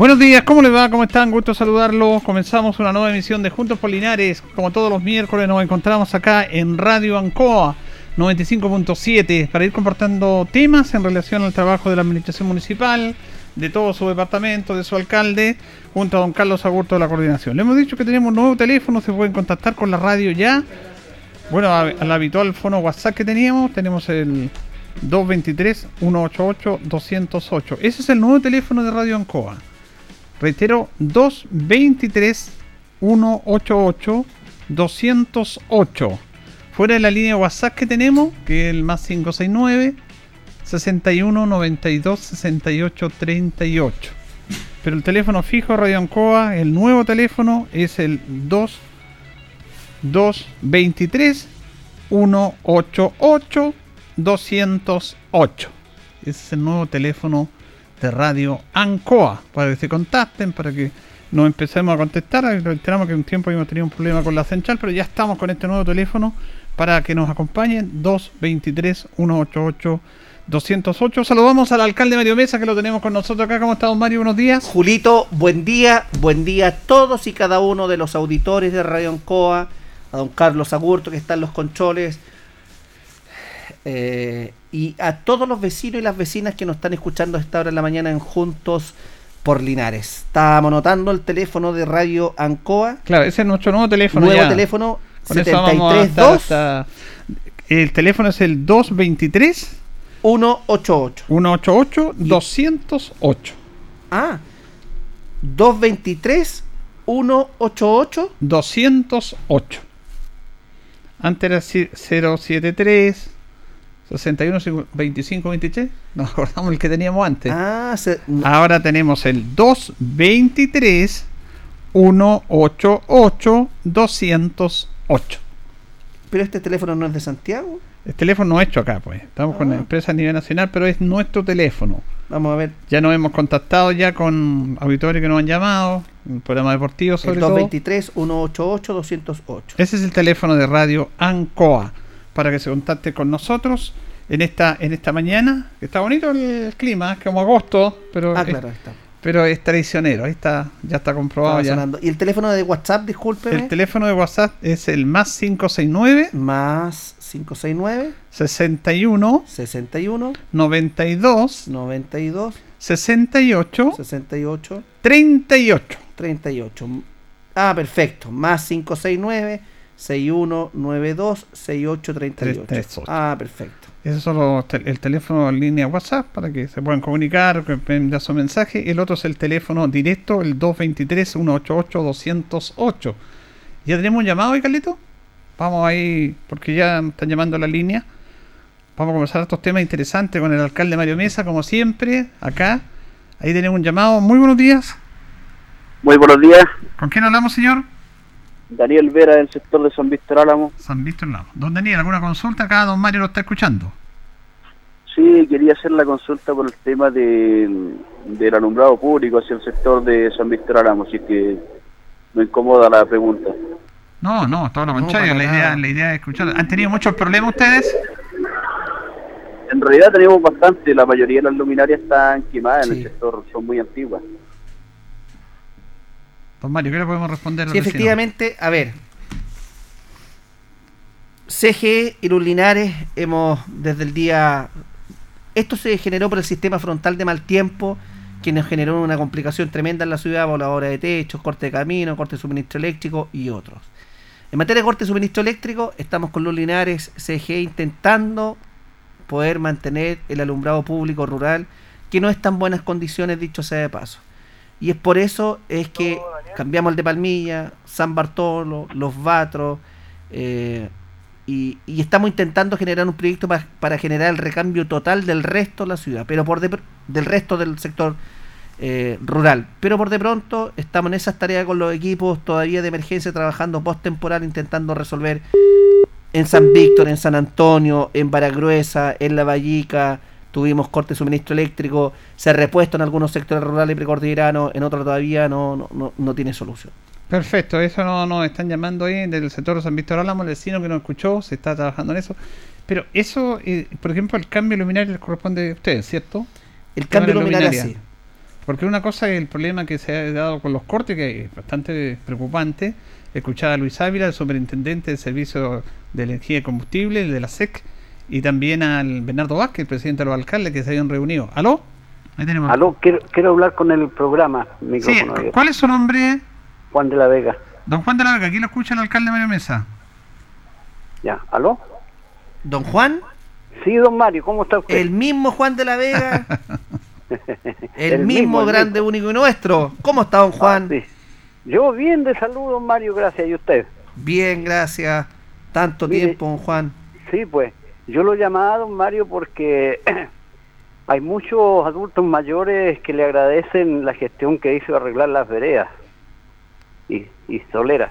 Buenos días, ¿cómo les va? ¿Cómo están? Gusto saludarlos. Comenzamos una nueva emisión de Juntos Polinares. Como todos los miércoles nos encontramos acá en Radio Ancoa 95.7 para ir comportando temas en relación al trabajo de la administración municipal, de todo su departamento, de su alcalde, junto a don Carlos Agurto de la coordinación. Le hemos dicho que tenemos un nuevo teléfono, se pueden contactar con la radio ya. Bueno, al habitual fono WhatsApp que teníamos, tenemos el 223-188-208. Ese es el nuevo teléfono de Radio Ancoa. Reitero, 223 188 208. Fuera de la línea WhatsApp que tenemos, que es el más 569 61 92 68 38. Pero el teléfono fijo Radio Ancoa, el nuevo teléfono es el 2 223 188 208. Ese es el nuevo teléfono de Radio Ancoa para que se contacten, para que nos empecemos a contestar. Reiteramos que un tiempo hemos tenido un problema con la central, pero ya estamos con este nuevo teléfono para que nos acompañen 223 188 208. Saludamos al alcalde Mario Mesa que lo tenemos con nosotros acá. ¿Cómo está, don Mario? Buenos días. Julito, buen día. Buen día a todos y cada uno de los auditores de Radio Ancoa. A don Carlos Agurto que está en los controles. Eh, y a todos los vecinos y las vecinas que nos están escuchando a esta hora de la mañana en Juntos por Linares. Estábamos notando el teléfono de Radio Ancoa. Claro, ese es nuestro nuevo teléfono. Nuevo teléfono 732. El teléfono es el 223 188. 188 208. Ah, 223 188 208. Antes era 073 61 25 23. Nos acordamos el que teníamos antes. Ah, se, Ahora tenemos el 223 188 208. Pero este teléfono no es de Santiago. El teléfono no es hecho acá, pues. Estamos con la Ah. empresa a nivel nacional, pero es nuestro teléfono. Vamos a ver. Ya nos hemos contactado ya con auditores que nos han llamado, programa deportivo sobre El todo. 223 188 208. Ese es el teléfono de radio Ancoa para que se contacte con nosotros en esta en esta mañana. Está bonito el clima, es como agosto, pero Ah, es, claro, ahí está. pero es traicionero. Ahí está, ya está comprobado ya. Y el teléfono de WhatsApp, discúlpeme. El teléfono de WhatsApp es el más 569 más 569 61 61 92 92 68 68 38. 38. Ah, perfecto. Más 569 6192 6838. 38. Ah, perfecto. Ese es solo tel- el teléfono en línea WhatsApp para que se puedan comunicar, que envíen su mensaje. El otro es el teléfono directo, el 223-188-208. ¿Ya tenemos un llamado ahí, Carlito? Vamos ahí, porque ya están llamando a la línea. Vamos a conversar estos temas interesantes con el alcalde Mario Mesa, como siempre, acá. Ahí tenemos un llamado. Muy buenos días. Muy buenos días, ¿Con quién hablamos, señor? Daniel Vera del sector de San Víctor Álamo. San Víctor Lamo. Don Daniel, ¿alguna consulta? Acá don Mario lo está escuchando. Sí, quería hacer la consulta por el tema de, del alumbrado público hacia el sector de San Víctor Álamo, así que me incomoda la pregunta. No, no, todo lo contrario. la, idea, la idea es escuchar. ¿Han tenido muchos problemas ustedes? En realidad tenemos bastante, la mayoría de las luminarias están quemadas en el sector, son muy antiguas. Don Mario, ¿qué le podemos responder? Sí, efectivamente, a ver. CGE y los Linares hemos desde el día... Esto se generó por el sistema frontal de mal tiempo, que nos generó una complicación tremenda en la ciudad, voladora de techos, corte de camino, corte de suministro eléctrico y otros. En materia de corte de suministro eléctrico, estamos con los Linares CGE intentando poder mantener el alumbrado público rural que no está en buenas condiciones, dicho sea de paso. Y es por eso es que cambiamos el de Palmilla, San Bartolo, Los Batros, eh, y, estamos intentando generar un proyecto para generar el recambio total del resto de la ciudad, pero por del resto del sector eh, rural. Pero por de pronto estamos en esas tareas con los equipos todavía de emergencia trabajando post temporal intentando resolver en San Víctor, en San Antonio, en Baragruesa, en La Vallica, tuvimos corte de suministro eléctrico, se ha repuesto en algunos sectores rurales y precordilleranos, en otros todavía no, no, no, tiene solución. Perfecto, eso no nos están llamando ahí del sector de San Víctor Álamo, el vecino que nos escuchó, se está trabajando en eso. Pero eso, eh, por ejemplo, el cambio luminario les corresponde a ustedes, ¿cierto? El cambio luminario, sí. Porque una cosa es el problema que se ha dado con los cortes, que es bastante preocupante. Escuchaba a Luis Ávila, el superintendente del Servicio de Energía y Combustible, de la SEC, y también al Bernardo Vázquez, presidente de los alcaldes, que se habían reunido. ¿Aló? Ahí tenemos. Aló, quiero, quiero hablar con el programa. Sí, ¿cuál es su nombre? Juan de la Vega. Don Juan de la Vega, aquí lo escucha el alcalde Mario Mesa. Ya, ¿aló? ¿Don Juan? Sí, don Mario, ¿cómo está usted? El mismo Juan de la Vega. el, mismo, grande, único y nuestro. ¿Cómo está don Juan? Ah, Yo bien de salud, don Mario, gracias. ¿Y usted? Bien, gracias. Tanto tiempo, don Juan. Sí, pues. Yo lo llamaba, don Mario, porque hay muchos adultos mayores que le agradecen la gestión que hizo arreglar las veredas y, y soleras.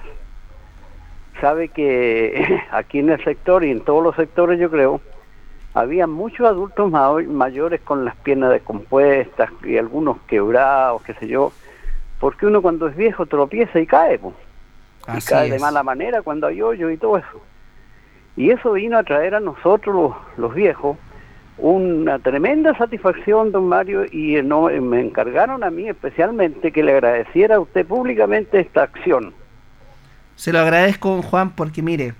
Sabe que aquí en el sector y en todos los sectores, yo creo, había muchos adultos mayores con las piernas descompuestas y algunos quebrados, qué sé yo, porque uno cuando es viejo tropieza y cae, y cae de mala manera cuando hay hoyo y todo eso. Y eso vino a traer a nosotros los, viejos una tremenda satisfacción, don Mario, y no, me encargaron a mí especialmente que le agradeciera a usted públicamente esta acción. Se lo agradezco, don Juan, porque mire,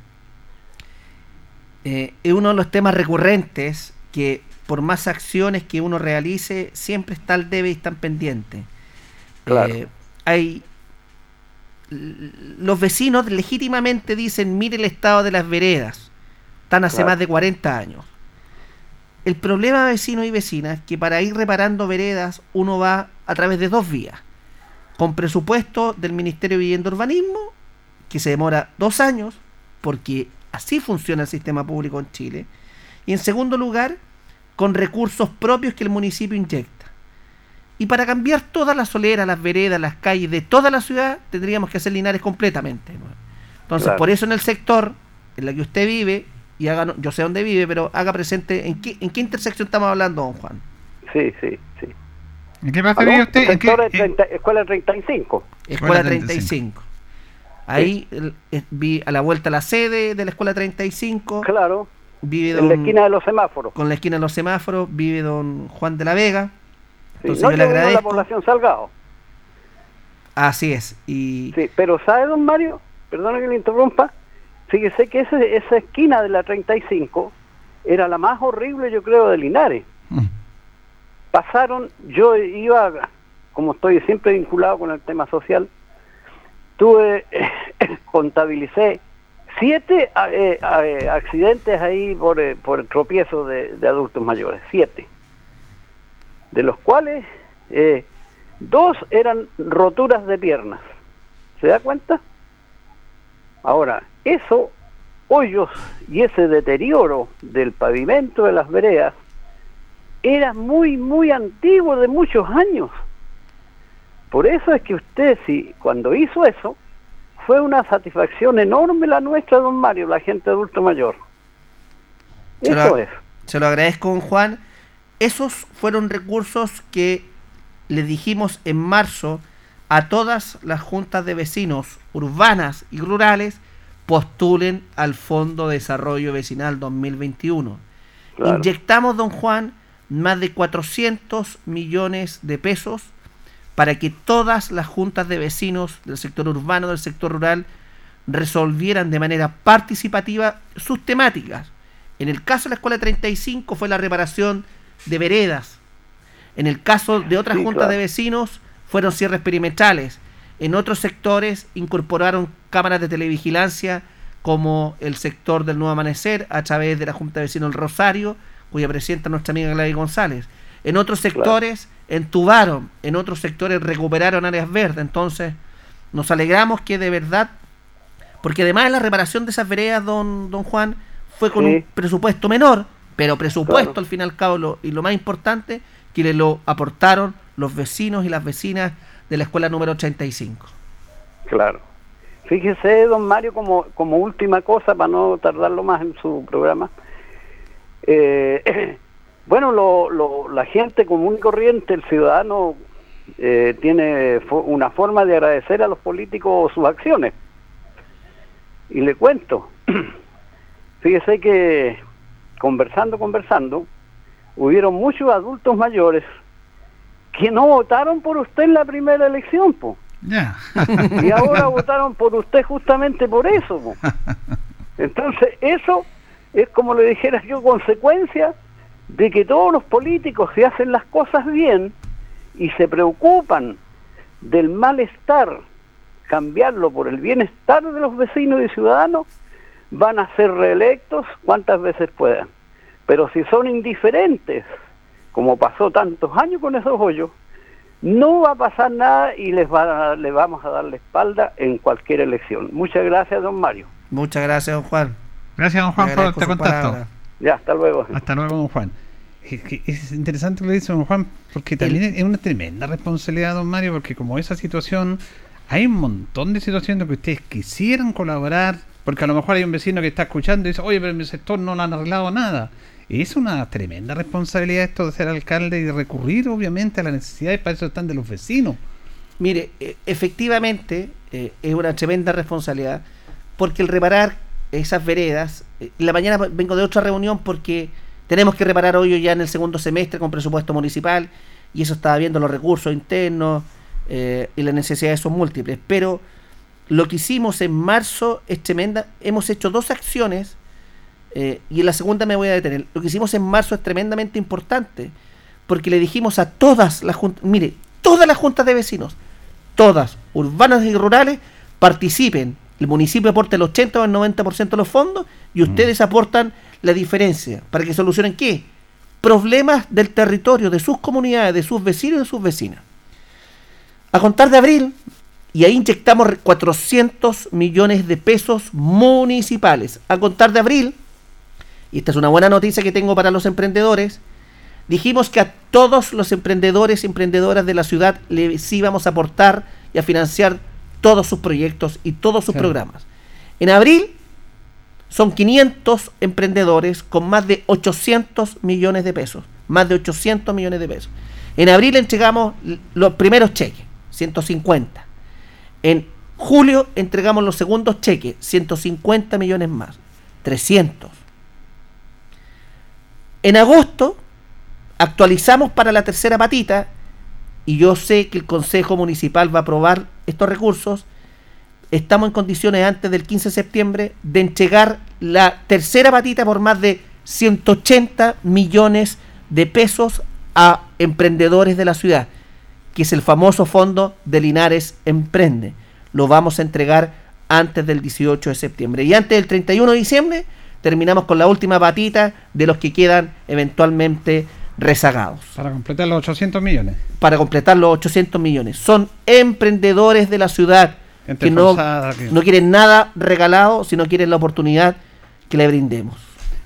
eh, es uno de los temas recurrentes que por más acciones que uno realice, siempre está al debe y están pendientes. Eh, hay los vecinos legítimamente dicen, mire el estado de las veredas, están hace más de 40 años. El problema vecinos y vecinas es que para ir reparando veredas uno va a través de dos vías. Con presupuesto del Ministerio de Vivienda y Urbanismo, que se demora dos años, porque Así funciona el sistema público en Chile. Y en segundo lugar, con recursos propios que el municipio inyecta. Y para cambiar todas las soleras, las veredas, las calles de toda la ciudad, tendríamos que hacer Linares completamente. Entonces, por eso en el sector en el que usted vive, y haga, yo sé dónde vive, pero haga presente, ¿en qué, en qué intersección estamos hablando, don Juan? Sí, sí, sí. ¿En qué parte vive usted? ¿En qué, Escuela 35. Escuela 35. Ahí vi a la vuelta a la sede de la escuela 35. Claro. Vive en la esquina de los semáforos. Con la esquina de los semáforos vive don Juan de la Vega. Entonces no, yo le agradezco. la población Salgado. Así es. Y... Sí, pero ¿sabe, don Mario? Perdona que le interrumpa. Fíjese que ese, esa esquina de la 35 era la más horrible, yo creo, de Linares. Mm. Pasaron, yo iba, como estoy siempre vinculado con el tema social, tuve, contabilicé siete eh, eh, accidentes ahí por, eh, por tropiezo de, adultos mayores, siete, de los cuales dos eran roturas de piernas. ¿Se da cuenta? Ahora, eso, hoyos y ese deterioro del pavimento de las veredas era muy, muy antiguo, de muchos años. Por eso es que usted, si cuando hizo eso, fue una satisfacción enorme la nuestra, don Mario, la gente adulto mayor. eso es. Se lo agradezco, don Juan. Esos fueron recursos que le dijimos en marzo a todas las juntas de vecinos urbanas y rurales postulen al Fondo de Desarrollo Vecinal 2021. Inyectamos, don Juan, más de 400 millones de pesos para que todas las juntas de vecinos del sector urbano, del sector rural, resolvieran de manera participativa sus temáticas. En el caso de la Escuela 35 fue la reparación de veredas. En el caso de otras juntas de vecinos fueron cierres perimetrales. En otros sectores incorporaron cámaras de televigilancia como el sector del Nuevo Amanecer a través de la Junta de Vecinos del Rosario, cuya presidenta nuestra amiga Gladys González. En otros sectores entubaron, en otros sectores recuperaron áreas verdes. Entonces, nos alegramos que de verdad, porque además la reparación de esas veredas, don, don Juan, fue con Sí. un presupuesto menor, pero presupuesto Claro. al fin y al cabo, lo- y lo más importante, que le lo aportaron los vecinos y las vecinas de la escuela número 85. Claro. Fíjese, don Mario, como, como última cosa, para no tardarlo más en su programa. eh, bueno, lo, lo- la gente común y corriente, el ciudadano, eh, tiene una forma de agradecer a los políticos sus acciones. Y le cuento, fíjese que conversando, conversando, hubieron muchos adultos mayores que no votaron por usted en la primera elección, po. Y ahora votaron por usted justamente por eso. po. Entonces, eso es como le dijera yo, consecuencia de que todos los políticos si hacen las cosas bien y se preocupan del malestar, cambiarlo por el bienestar de los vecinos y ciudadanos, van a ser reelectos cuantas veces puedan. Pero si son indiferentes, como pasó tantos años con esos hoyos, no va a pasar nada y les va a- le vamos a dar la espalda en cualquier elección. Muchas gracias, don Mario. Muchas gracias, don Juan. Gracias, don Juan, por este contacto. palabra. Ya, hasta luego. Hasta luego, don Juan. Es, que es interesante lo que dice don Juan, porque también es una tremenda responsabilidad, don Mario, porque como esa situación, hay un montón de situaciones que ustedes quisieran colaborar, porque a lo mejor hay un vecino que está escuchando y dice, oye, pero en mi sector no le han arreglado nada. Es una tremenda responsabilidad esto de ser alcalde y recurrir, obviamente, a las necesidades, para eso están de los vecinos. Mire, eh, efectivamente eh, es una tremenda responsabilidad porque el reparar esas veredas, eh, la mañana vengo de otra reunión porque tenemos que reparar hoy ya en el segundo semestre con presupuesto municipal y eso estaba viendo los recursos internos eh, y las necesidades son múltiples, pero lo que hicimos en marzo es tremenda, hemos hecho dos acciones eh, y en la segunda me voy a detener. Lo que hicimos en marzo es tremendamente importante porque le dijimos a todas las juntas, mire, todas las juntas de vecinos, todas, urbanas y rurales, participen. El municipio aporta el 80 o el 90% de los fondos y ustedes aportan la diferencia. ¿Para que solucionen qué? Problemas del territorio, de sus comunidades, de sus vecinos y de sus vecinas. A contar de abril, y ahí inyectamos 400 millones de pesos municipales. A contar de abril, y esta es una buena noticia que tengo para los emprendedores, dijimos que a todos los emprendedores y emprendedoras de la ciudad les íbamos a aportar y a financiar todos sus proyectos y todos sus programas. En abril son 500 emprendedores con más de 800 millones de pesos. Más de 800 millones de pesos. En abril entregamos los primeros cheques, 150. En julio entregamos los segundos cheques, 150 millones más, 300. En agosto actualizamos para la tercera patita y yo sé que el Consejo Municipal va a aprobar estos recursos. Estamos en condiciones antes del 15 de septiembre de entregar la tercera patita por más de 180 millones de pesos a emprendedores de la ciudad, que es el famoso fondo de Linares Emprende. Lo vamos a entregar antes del 18 de septiembre. Y antes del 31 de diciembre terminamos con la última patita de los que quedan eventualmente rezagados Para completar los 800 millones. para completar los 800 millones. Son emprendedores de la ciudad Gente que no, no quieren nada regalado, sino quieren la oportunidad que le brindemos.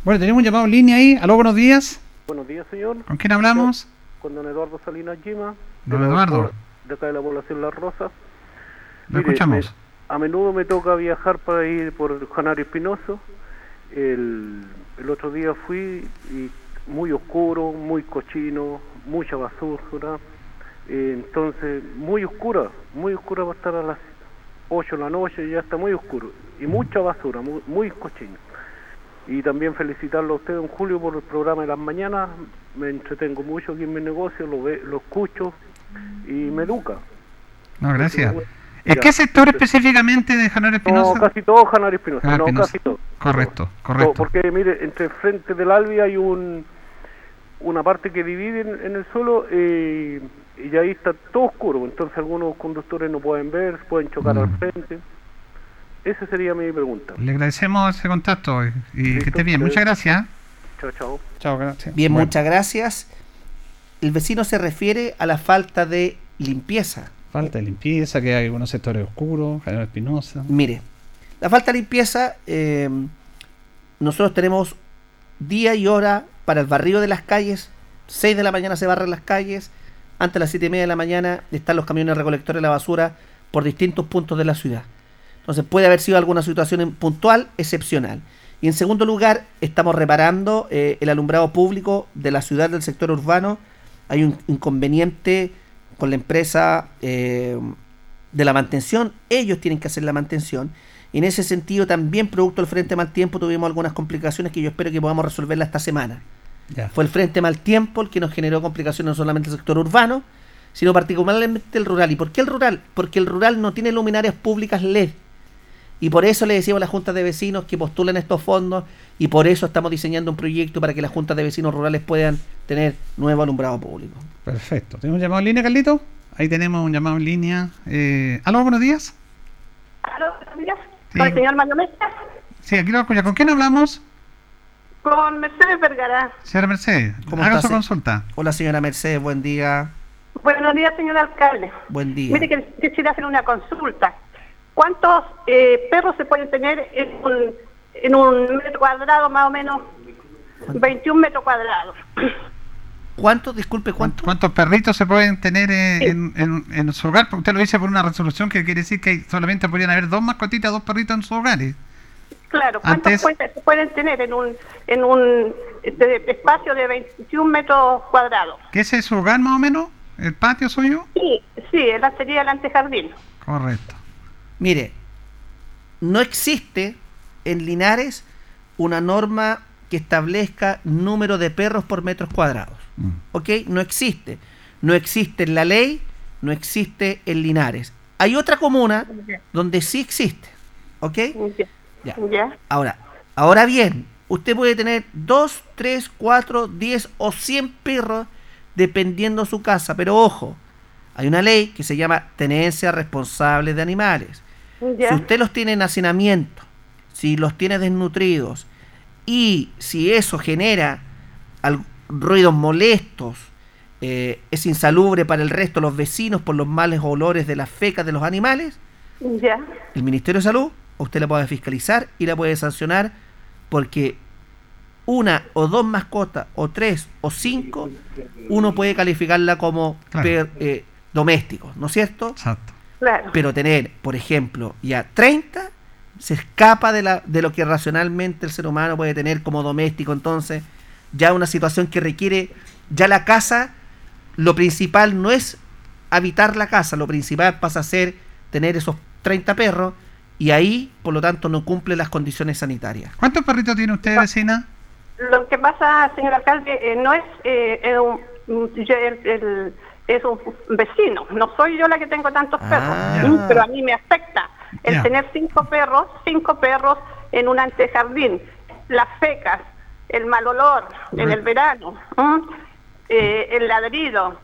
Bueno, tenemos un llamado en línea ahí. Aló, buenos días. Buenos días, señor. ¿Con quién hablamos? Con don Eduardo Salinas Gima. Don de la- Eduardo. De acá de la población Las Rosas. Lo escuchamos. me- a menudo me toca viajar para ir por Janario Espinoso. El, el otro día fui y muy oscuro, muy cochino, mucha basura. Eh, entonces, muy oscura, muy oscura va a estar a las 8 de la noche, ya está muy oscuro. Y mucha basura, muy, muy cochino. Y también felicitarlo a usted, don Julio, por el programa de las mañanas. Me entretengo mucho aquí en mi negocio, lo, ve, lo escucho y me educa. No, gracias. ¿En qué sector específicamente de Januar No, Espinosa? casi todo Janario Espinosa, Ah, no, casi todo. Correcto, correcto. Porque, mire, entre frente del Albi hay un una parte que divide en, en el suelo eh, y ahí está todo oscuro, entonces algunos conductores no pueden ver, pueden chocar al Mm. frente. Esa sería mi pregunta. Le agradecemos ese contacto y- y que esté bien. Muchas gracias. Chao, chao. Chao, gracias. Bien, Bueno, muchas gracias. el vecino se refiere a la falta de limpieza. Falta de limpieza, que hay algunos sectores oscuros, General Espinosa. Mire, la falta de limpieza, eh, nosotros tenemos día y hora para el barrido de las calles. 6 de la mañana se barren las calles. Antes de las 7 y media de la mañana están los camiones recolectores de la basura por distintos puntos de la ciudad. Entonces puede haber sido alguna situación puntual, excepcional. Y en segundo lugar, estamos reparando eh, el alumbrado público de la ciudad del sector urbano. Hay un inconveniente con la empresa eh, de la mantención. Ellos tienen que hacer la mantención. Y en ese sentido, también producto del Frente Mal Tiempo, tuvimos algunas complicaciones que yo espero que podamos resolverla esta semana. Ya. Fue el Frente Mal Tiempo el que nos generó complicaciones no solamente el sector urbano, sino particularmente el rural. ¿Y por qué el rural? Porque el rural no tiene luminarias públicas LED. Y por eso le decimos a las juntas de vecinos que postulen estos fondos y por eso estamos diseñando un proyecto para que las juntas de vecinos rurales puedan tener nuevo alumbrado público. Perfecto. ¿Tenemos un llamado en línea, Carlito? Ahí tenemos un llamado en línea. Eh, ¿Aló, buenos días? Aló, buenos días. Sí. Con el señor Mario Mesa, Sí, aquí lo escucha. ¿Con quién hablamos? con Mercedes Vergara. Señora Mercedes, ¿Cómo haga está, su se- consulta. Hola señora Mercedes, buen día. Buenos días, señor alcalde. Buen día. Mire que quisiera hacer una consulta. ¿Cuántos eh, perros se pueden tener en un, en un metro cuadrado, más o menos 21 metros cuadrados? ¿Cuántos? Disculpe, ¿Cuántos, ¿cuántos? perritos se pueden tener en, en- en su hogar? Porque Usted lo dice por una resolución que quiere decir que solamente podrían haber dos mascotitas, dos perritos en sus hogares. Claro, ¿cuántos Antes- pueden- se pueden tener en un, en un de- espacio de 21 metros cuadrados? ¿Qué es su hogar más o menos? ¿El patio suyo? Sí, sí, la sería el antejardín. Correcto. Mire, no existe en Linares una norma que establezca número de perros por metros cuadrados. Mm. ¿Ok? No existe. No existe en la ley, no existe en Linares. Hay otra comuna donde sí existe. ¿Ok? Ya. Ya. Ahora, ahora bien, usted puede tener 2, 3, 4, 10 o 100 perros dependiendo su casa, pero ojo, hay una ley que se llama tenencia responsable de animales. Si usted los tiene en hacinamiento, si los tiene desnutridos y si eso genera ruidos molestos, eh, es insalubre para el resto de los vecinos por los males olores de las fecas de los animales, Ya. el Ministerio de Salud usted la puede fiscalizar y la puede sancionar porque una o dos mascotas o tres o cinco uno puede calificarla como Claro. per- eh, domésticos, ¿no es cierto? Exacto. Claro. Pero tener, por ejemplo, ya 30 se escapa de, la, de lo que racionalmente el ser humano puede tener como doméstico, entonces ya una situación que requiere, ya la casa, lo principal no es habitar la casa, lo principal pasa a ser tener esos 30 perros y ahí, por lo tanto, no cumple las condiciones sanitarias. ¿Cuántos perritos tiene usted, vecina? Lo que pasa, señor alcalde, eh, no es eh, eh, un, yo- el- el- es un vecino. No soy yo la que tengo tantos Ah. perros, pero a mí me afecta el tener cinco perros, cinco perros en un antejardín, las fecas, el mal olor en el verano, eh, el ladrido.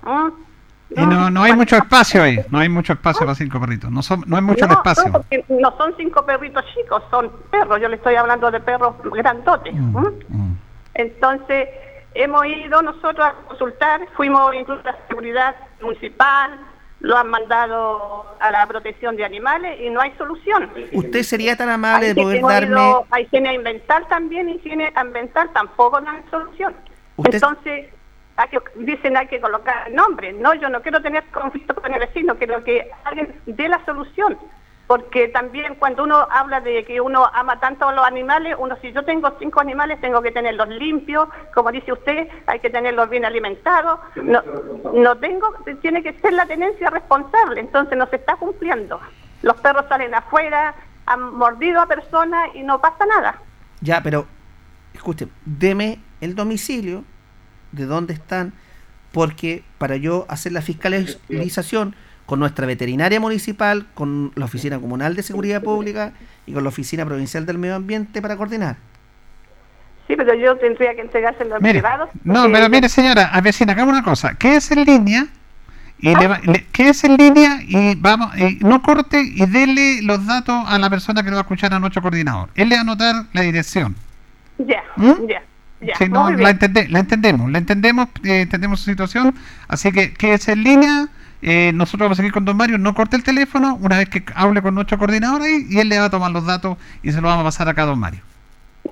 Y no, no hay mucho espacio ahí. No hay mucho espacio para cinco perritos. No, son, no hay mucho no, espacio. No, porque no son cinco perritos chicos, son perros. Yo le estoy hablando de perros grandotes. Mm, mm. Entonces, hemos ido nosotros a consultar, fuimos incluso a la seguridad municipal, lo han mandado a la protección de animales y no hay solución. ¿Usted sería tan amable de poder darme... ido a higiene ambiental también, higiene ambiental tampoco dan solución. Usted- Entonces, hay que- dicen hay que colocar nombre. No, yo no quiero tener conflicto con el vecino, quiero que alguien dé la solución. Porque también cuando uno habla de que uno ama tanto a los animales, uno si yo tengo cinco animales tengo que tenerlos limpios, como dice usted, hay que tenerlos bien alimentados. No, tengo, tiene que ser la tenencia responsable, entonces no se está cumpliendo. Los perros salen afuera, han mordido a personas y no pasa nada. Ya, pero escuche, deme el domicilio de dónde están, porque para yo hacer la fiscalización con nuestra veterinaria municipal, con la Oficina Comunal de Seguridad Pública y con la Oficina Provincial del Medio Ambiente para coordinar. Sí, pero yo tendría que entregárselo en Mire, privado. no, pero mire, señora, a vecina, hagamos una cosa. Quédese en línea. Y le va- le- quédese en línea y vamos, y no corte y dele los datos a la persona que lo va a escuchar a nuestro coordinador. Él le va a anotar la dirección. Ya, ¿Mm? ya. Ya, Sí, no, la, bien. entende- la entendemos, la entendemos, eh, entendemos su situación, así que quédese en línea, eh, nosotros vamos a seguir con don Mario, no corte el teléfono, una vez que hable con nuestro coordinador ahí, y él le va a tomar los datos y se los vamos a pasar acá a don Mario.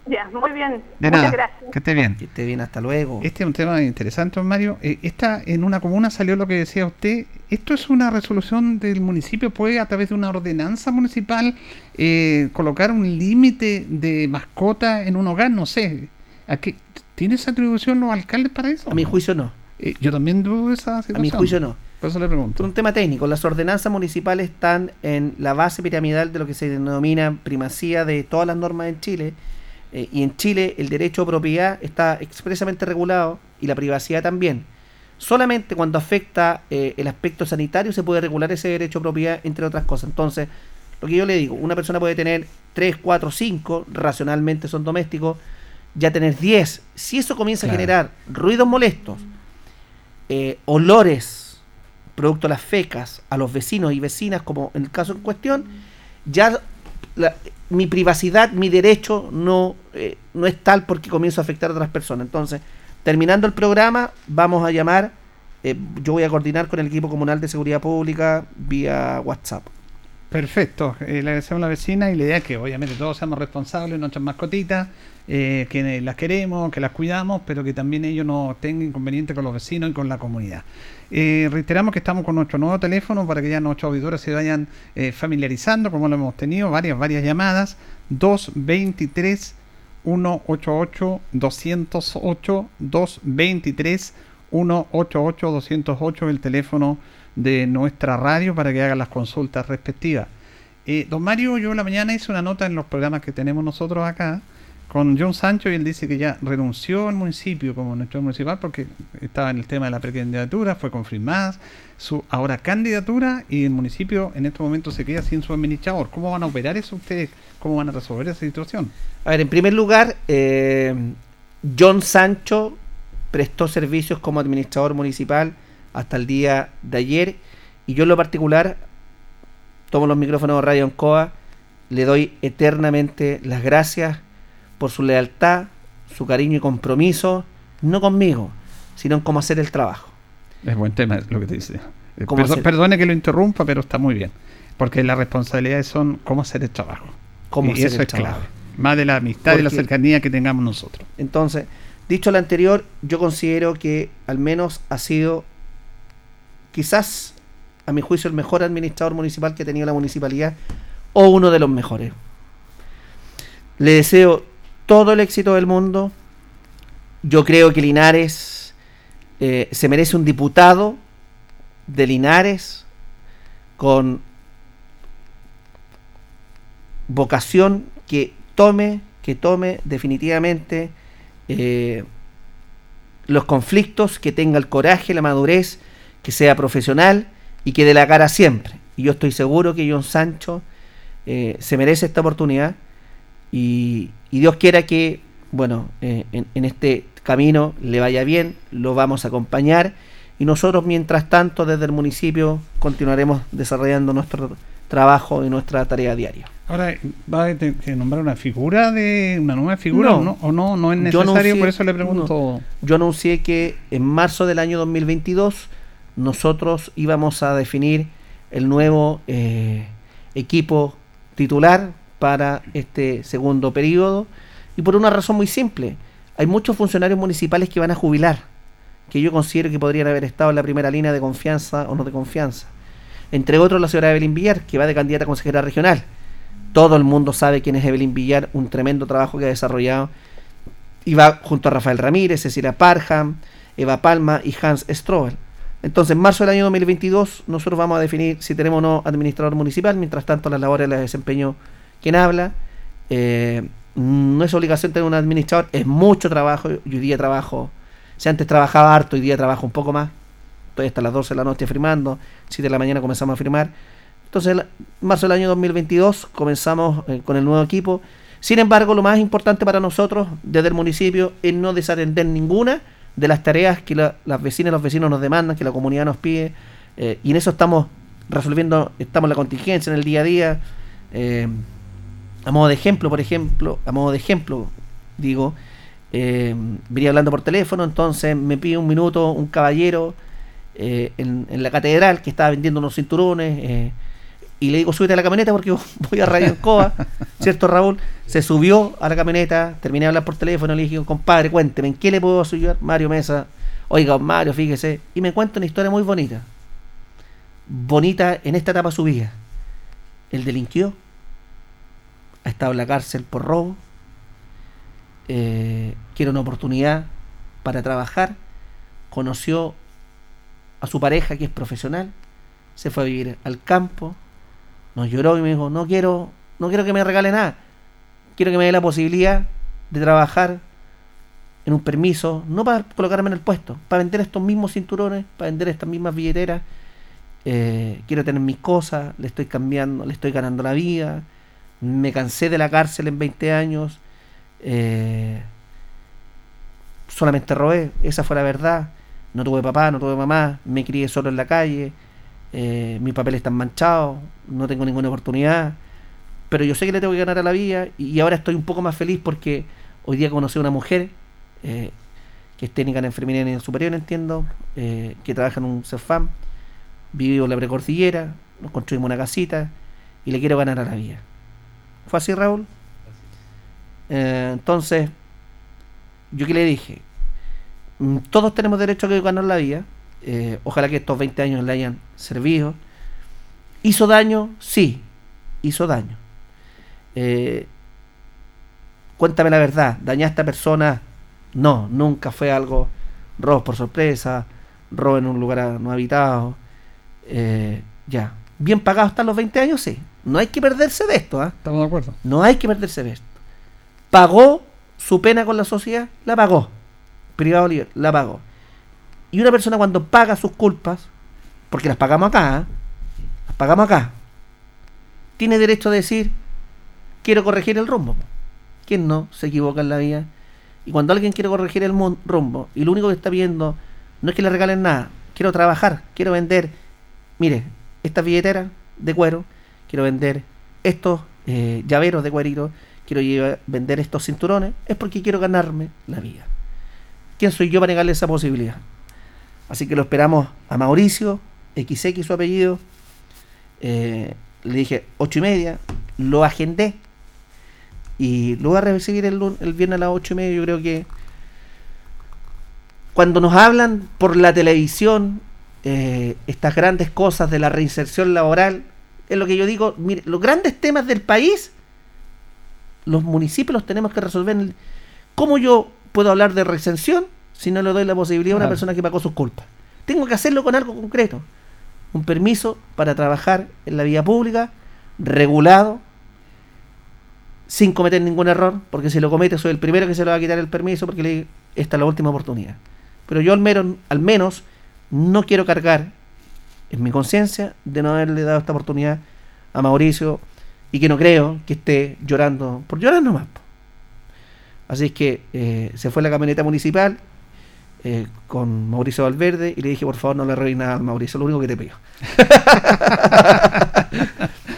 Ya, muy bien. De Muchas nada, gracias. que esté bien. Que esté bien, hasta luego. Este es un tema interesante, don Mario. Eh, esta, en una comuna salió lo que decía usted. ¿Esto es una resolución del municipio? ¿Puede a través de una ordenanza municipal eh, colocar un límite de mascota en un hogar? No sé. ¿A qué, ¿Tiene esa atribución los alcaldes para eso? A mi juicio no. Eh, yo también dudo de esa A situación. mi juicio no. Por eso le Por pregunto. un tema técnico, las ordenanzas municipales están en la base piramidal de lo que se denomina primacía de todas las normas en Chile. eh, y en Chile el derecho a propiedad está expresamente regulado y la privacidad también. Solamente cuando afecta eh, el aspecto sanitario se puede regular ese derecho a propiedad, entre otras cosas. Entonces, lo que yo le digo, una persona puede tener 3, 4, 5, racionalmente son domésticos, ya tener 10. Si eso comienza Claro. a generar ruidos molestos, eh, olores, producto de las fecas, a los vecinos y vecinas, como en el caso en cuestión, ya la- mi privacidad, mi derecho no, eh, no es tal porque comienzo a afectar a otras personas. Entonces, terminando el programa, vamos a llamar, eh, yo voy a coordinar con el equipo comunal de seguridad pública vía WhatsApp. Perfecto. Eh, le agradecemos a la vecina y la idea es que obviamente todos seamos responsables nuestras mascotitas, eh, que las queremos, que las cuidamos, pero que también ellos no tengan inconveniente con los vecinos y con la comunidad. Eh, reiteramos que estamos con nuestro nuevo teléfono para que ya nuestros auditores se vayan eh, familiarizando, como lo hemos tenido, varias, varias llamadas. 223 188 208 223 188 208 el teléfono de nuestra radio para que hagan las consultas respectivas. Eh, don Mario, yo la mañana hice una nota en los programas que tenemos nosotros acá con John Sancho y él dice que ya renunció al municipio como nuestro municipal porque estaba en el tema de la precandidatura, fue confirmada su ahora candidatura y el municipio en este momento se queda sin su administrador. ¿Cómo van a operar eso ustedes? ¿Cómo van a resolver esa situación? A ver, en primer lugar, eh, John Sancho prestó servicios como administrador municipal hasta el día de ayer y yo en lo particular tomo los micrófonos de Radio Ancoa, le doy eternamente las gracias por su lealtad, su cariño y compromiso, no conmigo, sino en cómo hacer el trabajo. Es buen tema lo que te dice. Eh, ¿Cómo perdo- hacer? Perdone que lo interrumpa, pero está muy bien. Porque las responsabilidades son cómo hacer el trabajo. Cómo y hacer eso el es trabajo. clave. Más de la amistad y la cercanía que tengamos nosotros. Entonces, dicho lo anterior, yo considero que al menos ha sido quizás, a mi juicio, el mejor administrador municipal que ha tenido la municipalidad o uno de los mejores. Le deseo todo el éxito del mundo. Yo creo que Linares eh, se merece un diputado de Linares con vocación que tome, que tome definitivamente eh, los conflictos, que tenga el coraje, la madurez, que sea profesional y que dé la cara siempre. Y yo estoy seguro que John Sancho eh, se merece esta oportunidad y, y Dios quiera que, bueno, eh, en, en este camino le vaya bien, lo vamos a acompañar y nosotros mientras tanto desde el municipio continuaremos desarrollando nuestro trabajo y nuestra tarea diaria. Ahora, ¿va a nombrar una figura de una nueva figura No. o no? ¿O no? No es necesario, anuncié- por eso le pregunto. Yo anuncié que en marzo del año 2022 nosotros íbamos a definir el nuevo eh, equipo titular para este segundo periodo y por una razón muy simple. Hay muchos funcionarios municipales que van a jubilar, que yo considero que podrían haber estado en la primera línea de confianza o no de confianza. Entre otros la señora Evelyn Villar, que va de candidata a consejera regional. Todo el mundo sabe quién es Evelyn Villar, un tremendo trabajo que ha desarrollado y va junto a Rafael Ramírez, Cecilia Parham, Eva Palma y Hans Strobel. Entonces, en marzo del año 2022, nosotros vamos a definir si tenemos o no administrador municipal. Mientras tanto, las labores las desempeñó quien habla. Eh, no es obligación tener un administrador, es mucho trabajo. Yo hoy día trabajo, si antes trabajaba harto, hoy día trabajo un poco más. Estoy hasta las 12 de la noche firmando, 7 de la mañana comenzamos a firmar. Entonces, en marzo del año 2022 comenzamos eh, con el nuevo equipo. Sin embargo, lo más importante para nosotros desde el municipio es no desatender ninguna de las tareas que la- las vecinas y los vecinos nos demandan, que la comunidad nos pide. eh, y en eso estamos resolviendo, estamos la contingencia, en el día a día. eh, a modo de ejemplo, por ejemplo, a modo de ejemplo, digo, eh, venía hablando por teléfono, entonces me pide un minuto un caballero eh, en, en la catedral que estaba vendiendo unos cinturones. Y le digo, súbete a la camioneta porque voy a Radio Ancoa, ¿cierto, Raúl? Se subió a la camioneta, terminé de hablar por teléfono, le dije, compadre, cuénteme, ¿en qué le puedo ayudar? Mario Mesa, oiga, Mario, fíjese. Y me cuenta una historia muy bonita. Bonita en esta etapa de su vida. Él delinquió, ha estado en la cárcel por robo, eh, quiere una oportunidad para trabajar, conoció a su pareja que es profesional, se fue a vivir al campo, nos lloró y me dijo, no quiero, no quiero que me regale nada, quiero que me dé la posibilidad de trabajar en un permiso, no para colocarme en el puesto, para vender estos mismos cinturones, para vender estas mismas billeteras, eh, quiero tener mis cosas, le estoy cambiando, le estoy ganando la vida, me cansé de la cárcel en 20 años, eh, solamente robé, esa fue la verdad, no tuve papá, no tuve mamá, me crié solo en la calle, eh, mis papeles están manchados, no tengo ninguna oportunidad, pero yo sé que le tengo que ganar a la vida y, ahora estoy un poco más feliz porque hoy día conocí a una mujer eh, que es técnica en enfermería en superior, entiendo, eh, que trabaja en un CEFAM, vivo en la precordillera, nos construimos una casita y le quiero ganar a la vida. ¿Fue así, Raúl? Entonces, yo que le dije, Mm, todos tenemos derecho a ganar la vida. Eh, ojalá que estos 20 años le hayan servido. ¿Hizo daño? Sí, hizo daño. Eh, cuéntame la verdad, ¿dañaste a esta persona? No, nunca fue algo robo por sorpresa, robo en un lugar no habitado. eh, ya, bien pagado hasta los 20 años, sí. No hay que perderse de esto, ¿ah? Estamos de acuerdo. No hay que perderse de esto. Pagó su pena con la sociedad, la pagó. Privado libre, la pagó. Y una persona cuando paga sus culpas, porque las pagamos acá, ¿eh? las pagamos acá, tiene derecho a decir, quiero corregir el rumbo. ¿Quién no se equivoca en la vida? Y cuando alguien quiere corregir el rumbo, y lo único que está viendo no es que le regalen nada, quiero trabajar, quiero vender, mire, esta billetera de cuero, quiero vender estos eh, llaveros de cuerito, quiero vender estos cinturones, es porque quiero ganarme la vida. ¿Quién soy yo para negarle esa posibilidad? Así que lo esperamos a Mauricio, XX su apellido. Eh, le dije ocho y media, lo agendé y lo voy a recibir el, el viernes a las ocho y media. Yo creo que cuando nos hablan por la televisión eh, estas grandes cosas de la reinserción laboral, es lo que yo digo, mire, los grandes temas del país, los municipios los tenemos que resolver. ¿Cómo yo puedo hablar de reinserción si no le doy la posibilidad a una persona que pagó sus culpas? Tengo que hacerlo con algo concreto. Un permiso para trabajar en la vía pública, regulado, sin cometer ningún error, porque si lo comete soy el primero que se le va a quitar el permiso porque le esta es la última oportunidad. Pero yo al menos, al menos no quiero cargar en mi conciencia de no haberle dado esta oportunidad a Mauricio y que no creo que esté llorando por llorar nomás. Así es que eh, se fue la camioneta municipal eh, con Mauricio Valverde y le dije, por favor, no le arruines nada al Mauricio, lo único que te pido.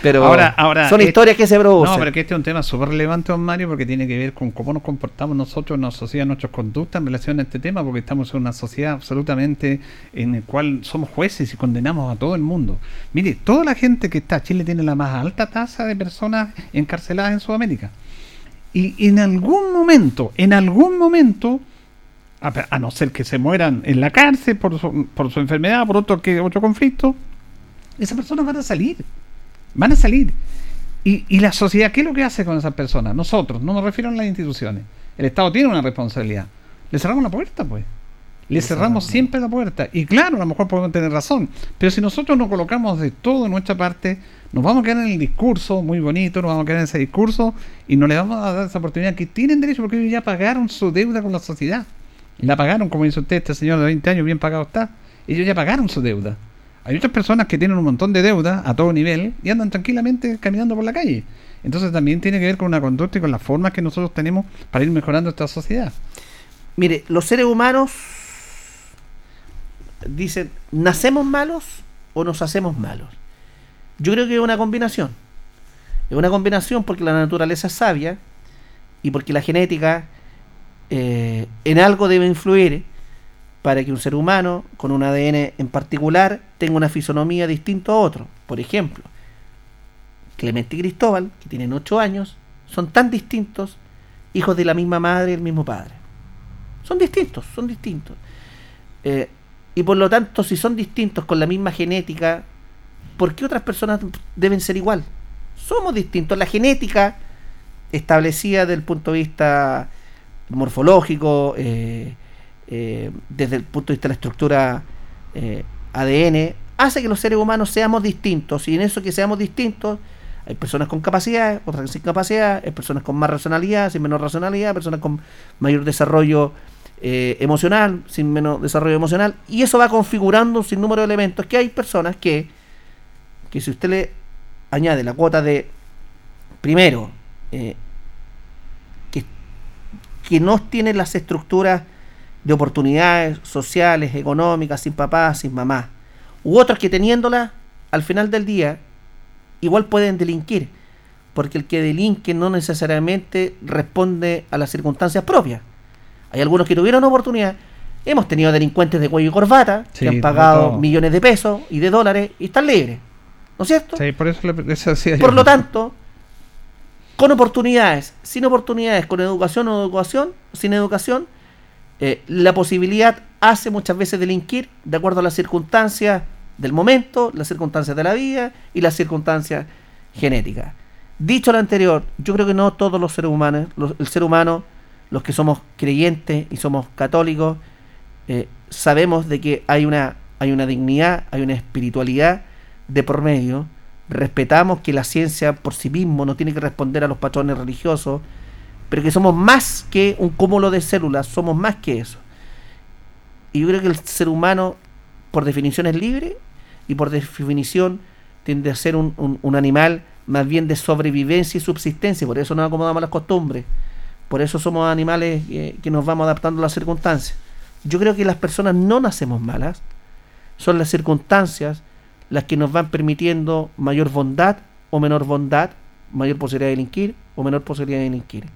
pero Ahora- ahora, son eh, historias que se producen. No, pero que este es un tema súper relevante, don Mario, porque tiene que ver con cómo nos comportamos nosotros en la sociedad, nuestras conductas en relación a este tema, porque estamos en una sociedad absolutamente en la cual somos jueces y condenamos a todo el mundo. Mire, toda la gente que está, Chile tiene la más alta tasa de personas encarceladas en Sudamérica. Y en algún momento, en algún momento, a, a no ser que se mueran en la cárcel por su, por su enfermedad, por otro, que, otro conflicto, esas personas van a salir. Van a salir. Y, y la sociedad, ¿qué es lo que hace con esas personas? Nosotros, no me refiero a las instituciones. El Estado tiene una responsabilidad. Le cerramos la puerta, pues. Le cerramos siempre la puerta. Y claro, a lo mejor podemos tener razón. Pero si nosotros no colocamos de todo en nuestra parte, nos vamos a quedar en el discurso muy bonito, nos vamos a quedar en ese discurso y no le vamos a dar esa oportunidad que tienen derecho porque ellos ya pagaron su deuda con la sociedad. La pagaron, como dice usted, este señor de 20 años, bien pagado está. Ellos ya pagaron su deuda. Hay otras personas que tienen un montón de deuda a todo nivel y andan tranquilamente caminando por la calle. Entonces también tiene que ver con una conducta y con las formas que nosotros tenemos para ir mejorando esta sociedad. Mire, los seres humanos dicen, ¿nacemos malos o nos hacemos malos? Yo creo que es una combinación. Es una combinación porque la naturaleza es sabia y porque la genética eh, en algo debe influir para que un ser humano con un ADN en particular tenga una fisonomía distinta a otro. Por ejemplo, Clemente y Cristóbal, que tienen 8 años, son tan distintos, hijos de la misma madre y el mismo padre. Son distintos, son distintos. Eh, y por lo tanto, si son distintos con la misma genética, ¿por qué otras personas deben ser igual? Somos distintos. La genética establecida desde el punto de vista morfológico, eh, eh, desde el punto de vista de la estructura ADN, hace que los seres humanos seamos distintos. Y en eso que seamos distintos, hay personas con capacidad, otras sin capacidad, hay personas con más racionalidad, sin menor racionalidad, personas con mayor desarrollo eh, emocional, sin menos desarrollo emocional, y eso va configurando un sinnúmero de elementos que hay personas que, que si usted le añade la cuota de, primero, eh, que no tienen las estructuras de oportunidades sociales, económicas, sin papá, sin mamá, u otros que teniéndolas, al final del día, igual pueden delinquir, porque el que delinque no necesariamente responde a las circunstancias propias. Hay algunos que tuvieron oportunidad. Hemos tenido delincuentes de cuello y corbata que han pagado millones de pesos y de dólares y están libres. ¿No es cierto? Sí, por eso, le, Por lo tanto, con oportunidades, sin oportunidades, con educación o educación, sin educación, eh, la posibilidad hace muchas veces delinquir de acuerdo a las circunstancias del momento, las circunstancias de la vida y las circunstancias genéticas. Dicho lo anterior, yo creo que no todos los seres humanos, el ser humano los que somos creyentes y somos católicos, eh, sabemos de que hay una, hay una dignidad, hay una espiritualidad de por medio. Respetamos que la ciencia por sí mismo no tiene que responder a los patrones religiosos, pero que somos más que un cúmulo de células, somos más que eso. Y yo creo que el ser humano, por definición, es libre y por definición tiende a ser un, animal más bien de sobrevivencia y subsistencia, por eso nos acomodamos a las costumbres. Por eso somos animales que nos vamos adaptando a las circunstancias. Yo creo que las personas no nacemos malas, son las circunstancias las que nos van permitiendo mayor bondad o menor bondad, mayor posibilidad de delinquir o menor posibilidad de delinquir.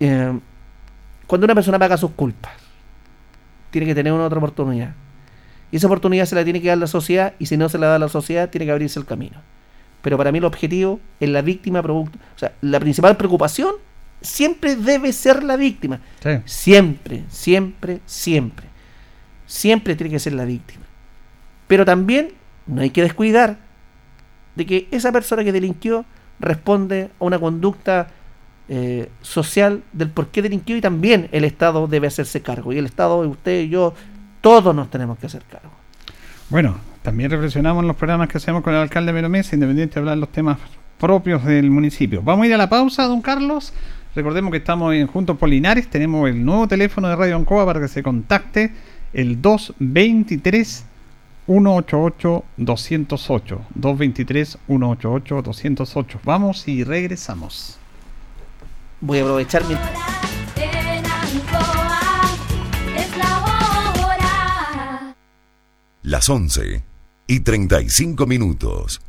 Eh, cuando una persona paga sus culpas, tiene que tener una otra oportunidad. Y esa oportunidad se la tiene que dar la sociedad y si no se la da la sociedad, tiene que abrirse el camino. Pero para mí el objetivo es la víctima, o sea, la principal preocupación siempre debe ser la víctima. Siempre, siempre, siempre. Siempre tiene que ser la víctima. Pero también no hay que descuidar de que esa persona que delinquió responde a una conducta eh, social del por qué delinquió y también el Estado debe hacerse cargo. Y el Estado, usted y yo, todos nos tenemos que hacer cargo. Bueno, también reflexionamos en los programas que hacemos con el alcalde Mesa, independiente de hablar los temas propios del municipio. Vamos a ir a la pausa, don Carlos. Recordemos que estamos en Juntos Polinares, tenemos el nuevo teléfono de Radio Ancoa para que se contacte, el 223 188 208 223 188 208. Vamos y regresamos. Voy a aprovechar mi Las 11 y 35 minutos.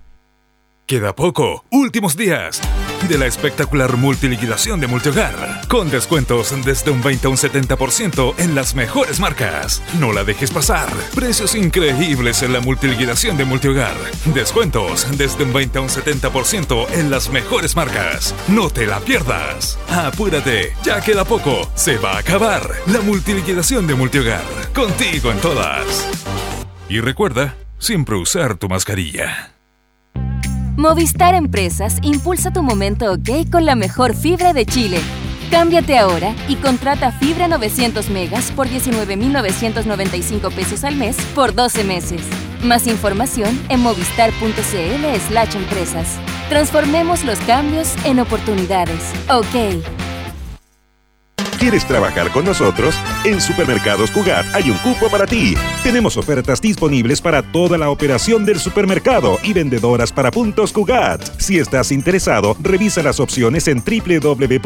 Queda poco, últimos días de la espectacular multiliquidación de Multihogar, con descuentos desde un 20 a un 70% en las mejores marcas. No la dejes pasar. Precios increíbles en la multiliquidación de Multihogar. Descuentos desde un 20 a un 70% en las mejores marcas. No te la pierdas. Apúrate, ya queda poco. Se va a acabar la multiliquidación de Multihogar. Contigo en todas. Y recuerda, siempre usar tu mascarilla. Movistar Empresas impulsa tu momento OK con la mejor fibra de Chile. Cámbiate ahora y contrata fibra 900 megas por 19.995 pesos al mes por 12 meses. Más información en movistar.cl/slash empresas. Transformemos los cambios en oportunidades. OK. ¿Quieres trabajar con nosotros? En Supermercados Cugat hay un cupo para ti. Tenemos ofertas disponibles para toda la operación del supermercado y vendedoras para puntos Cugat. Si estás interesado, revisa las opciones en www.cugat.cl.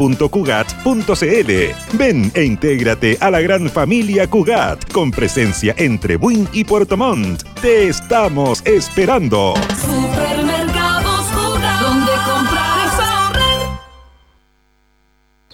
Ven e intégrate a la gran familia Cugat con presencia entre Buin y Puerto Montt. Te estamos esperando. Supermercados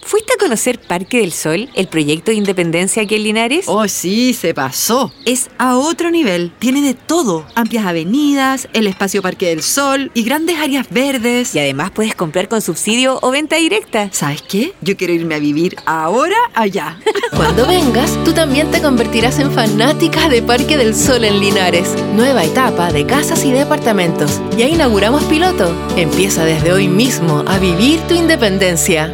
¿Fuiste conocer Parque del Sol, el proyecto de independencia aquí en Linares? Oh, sí, se pasó. Es a otro nivel. Tiene de todo. Amplias avenidas, el espacio Parque del Sol y grandes áreas verdes. Y además puedes comprar con subsidio o venta directa. ¿Sabes qué? Yo quiero irme a vivir ahora allá. Cuando vengas, tú también te convertirás en fanática de Parque del Sol en Linares. Nueva etapa de casas y departamentos. Ya inauguramos piloto. Empieza desde hoy mismo a vivir tu independencia.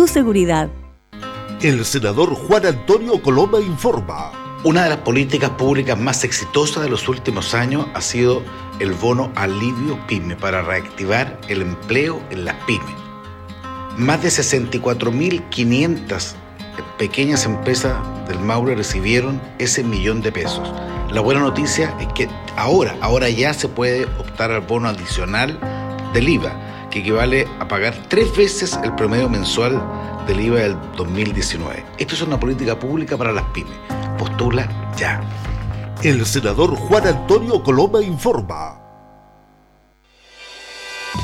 seguridad. El senador Juan Antonio Coloma informa. Una de las políticas públicas más exitosas de los últimos años ha sido el bono alivio pyme para reactivar el empleo en las pymes. Más de 64.500 pequeñas empresas del Maule recibieron ese millón de pesos. La buena noticia es que ahora, ahora ya se puede optar al bono adicional del IVA que equivale a pagar tres veces el promedio mensual del IVA del 2019. Esto es una política pública para las pymes. Postula ya. El senador Juan Antonio Coloma informa.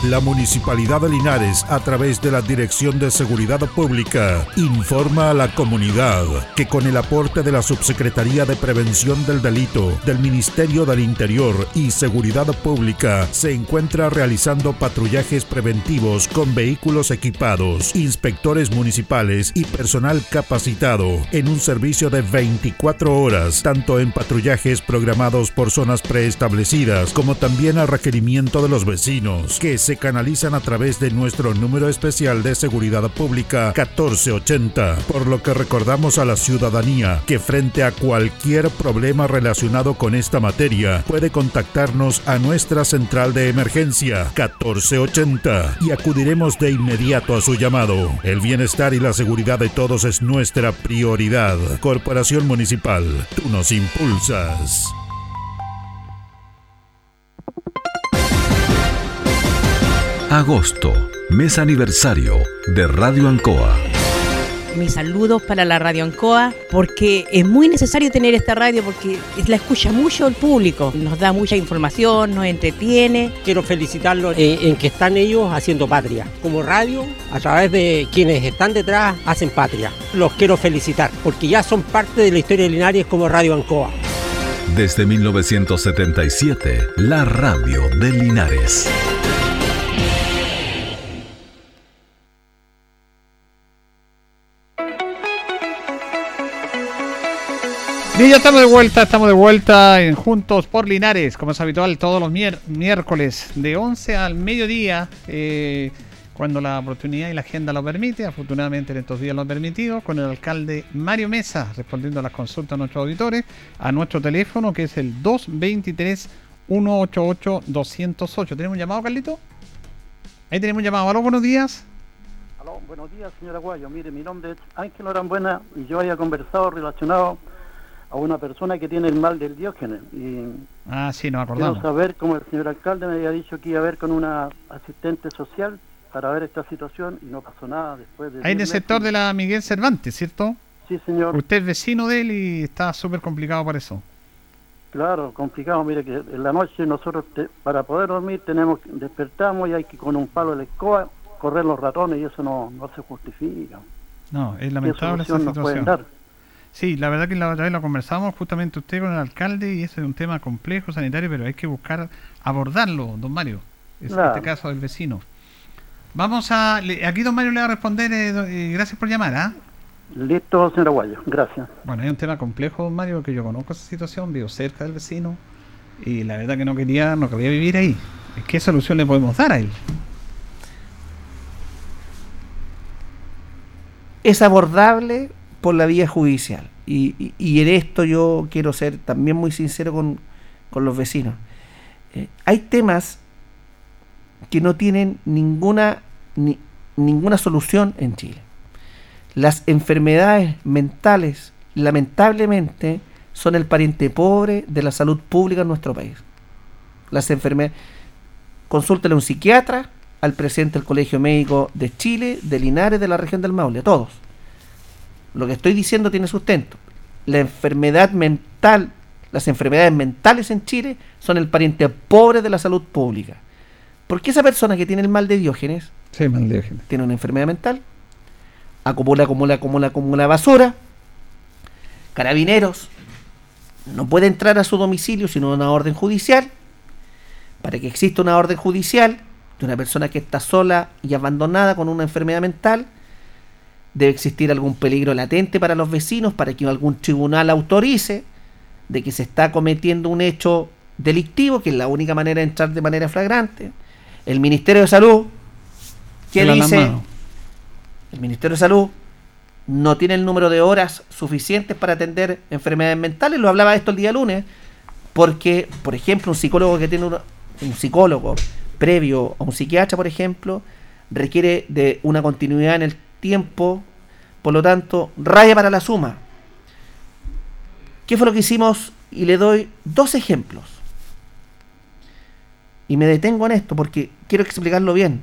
La Municipalidad de Linares, a través de la Dirección de Seguridad Pública, informa a la comunidad que con el aporte de la Subsecretaría de Prevención del Delito del Ministerio del Interior y Seguridad Pública se encuentra realizando patrullajes preventivos con vehículos equipados, inspectores municipales y personal capacitado en un servicio de 24 horas, tanto en patrullajes programados por zonas preestablecidas como también a requerimiento de los vecinos se canalizan a través de nuestro número especial de seguridad pública 1480, por lo que recordamos a la ciudadanía que frente a cualquier problema relacionado con esta materia puede contactarnos a nuestra central de emergencia 1480 y acudiremos de inmediato a su llamado. El bienestar y la seguridad de todos es nuestra prioridad. Corporación Municipal, tú nos impulsas. Agosto, mes aniversario de Radio Ancoa. Mis saludos para la Radio Ancoa, porque es muy necesario tener esta radio porque la escucha mucho el público, nos da mucha información, nos entretiene. Quiero felicitarlos en, en que están ellos haciendo patria. Como radio, a través de quienes están detrás, hacen patria. Los quiero felicitar, porque ya son parte de la historia de Linares como Radio Ancoa. Desde 1977, la radio de Linares. Bien, ya estamos de vuelta, estamos de vuelta en Juntos por Linares, como es habitual todos los miércoles de 11 al mediodía, eh, cuando la oportunidad y la agenda lo permite, afortunadamente en estos días lo ha permitido, con el alcalde Mario Mesa respondiendo a las consultas de nuestros auditores, a nuestro teléfono que es el 223 188 208. ¿Tenemos un llamado, Carlito? Ahí tenemos un llamado. Aló, buenos días. Aló, buenos días, señora Guayo. Mire, mi nombre es Ángel Orambuena y yo haya conversado relacionado a una persona que tiene el mal del diógenes. Y ah, sí, nos acordamos. Quiero saber, como el señor alcalde me había dicho que iba a ver con una asistente social para ver esta situación y no pasó nada después de... Ahí en el sector de la Miguel Cervantes, ¿cierto? Sí, señor. Usted es vecino de él y está súper complicado por eso. Claro, complicado. Mire que en la noche nosotros para poder dormir tenemos despertamos y hay que con un palo de la escoba correr los ratones y eso no, no se justifica. No, es lamentable esa situación. Sí, la verdad que la otra vez lo conversamos justamente usted con el alcalde y ese es un tema complejo sanitario, pero hay que buscar abordarlo, don Mario. Es este caso del vecino. Vamos a. Aquí don Mario le va a responder. eh, eh, gracias por llamar, ¿ah? Listo, señor Aguayo, gracias. Bueno, hay un tema complejo, don Mario, que yo conozco esa situación, vivo cerca del vecino. Y la verdad que no quería, no quería vivir ahí. ¿Qué solución le podemos dar a él? es abordable la vía judicial. Y, en esto yo quiero ser también muy sincero con, los vecinos. Eh, hay temas que no tienen ninguna, ni- ninguna solución en Chile. Las enfermedades mentales, lamentablemente, son el pariente pobre de la salud pública en nuestro país. Las enfermedades. Consúltele a un psiquiatra, al presidente del Colegio Médico de Chile, de Linares, de la región del Maule, a todos. Lo que estoy diciendo tiene sustento. La enfermedad mental, las enfermedades mentales en Chile son el pariente pobre de la salud pública. Porque esa persona que tiene el mal de Diógenes Sí, mal Diógenes. tiene una enfermedad mental, acumula, acumula, acumula, acumula basura, carabineros, no puede entrar a su domicilio sino una orden judicial. Para que exista una orden judicial de una persona que está sola y abandonada con una enfermedad mental, debe existir algún peligro latente para los vecinos, para que algún tribunal autorice de que se está cometiendo un hecho delictivo, que es la única manera de entrar de manera flagrante. El Ministerio de Salud, que Se dice, el Ministerio de Salud no tiene el número de horas suficientes para atender enfermedades mentales. Lo hablaba esto el día lunes, porque, por ejemplo, un psicólogo que tiene una- un psicólogo previo a un psiquiatra, por ejemplo, requiere de una continuidad en el tiempo, por lo tanto, raya para la suma. ¿Qué fue lo que hicimos? Y le doy dos ejemplos. Y me detengo en esto porque quiero explicarlo bien.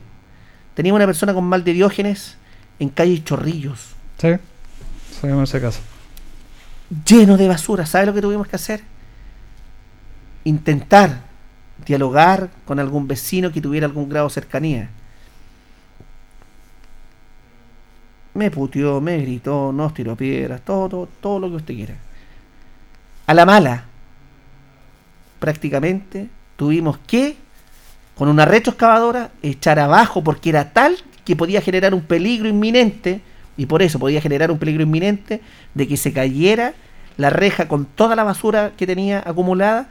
Tenía una persona con mal de Diógenes en calle Chorrillos, Sí, sabemos ese caso. lleno de basura. ¿Sabe lo que tuvimos que hacer? Intentar dialogar con algún vecino que tuviera algún grado de cercanía. Me puteó, me gritó, nos tiró piedras, todo, todo, todo lo que usted quiera. A la mala, prácticamente tuvimos que, con una retroexcavadora, echar abajo porque era tal que podía generar un peligro inminente, y por eso podía generar un peligro inminente de que se cayera la reja con toda la basura que tenía acumulada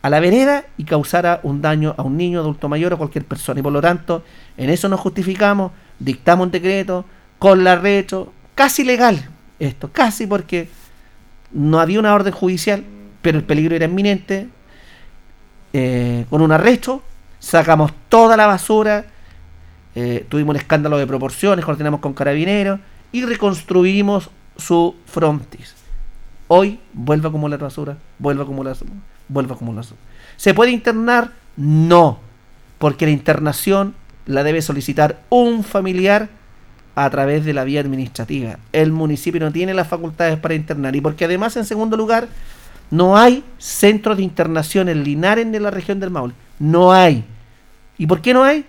a la vereda y causara un daño a un niño, adulto mayor o cualquier persona. Y por lo tanto, en eso nos justificamos, dictamos un decreto con la retro, casi legal esto, casi porque no había una orden judicial, pero el peligro era inminente. Eh, con un arresto, sacamos toda la basura, eh, tuvimos un escándalo de proporciones, coordinamos con carabineros y reconstruimos su frontis. Hoy vuelve a acumular basura, vuelve a acumular, a acumular. basura. ¿Se puede internar? No, porque la internación la debe solicitar un familiar a través de la vía administrativa. El municipio no tiene las facultades para internar y porque además, en segundo lugar, no hay centros de internación en Linares de la región del Maule. No hay. ¿Y por qué no hay?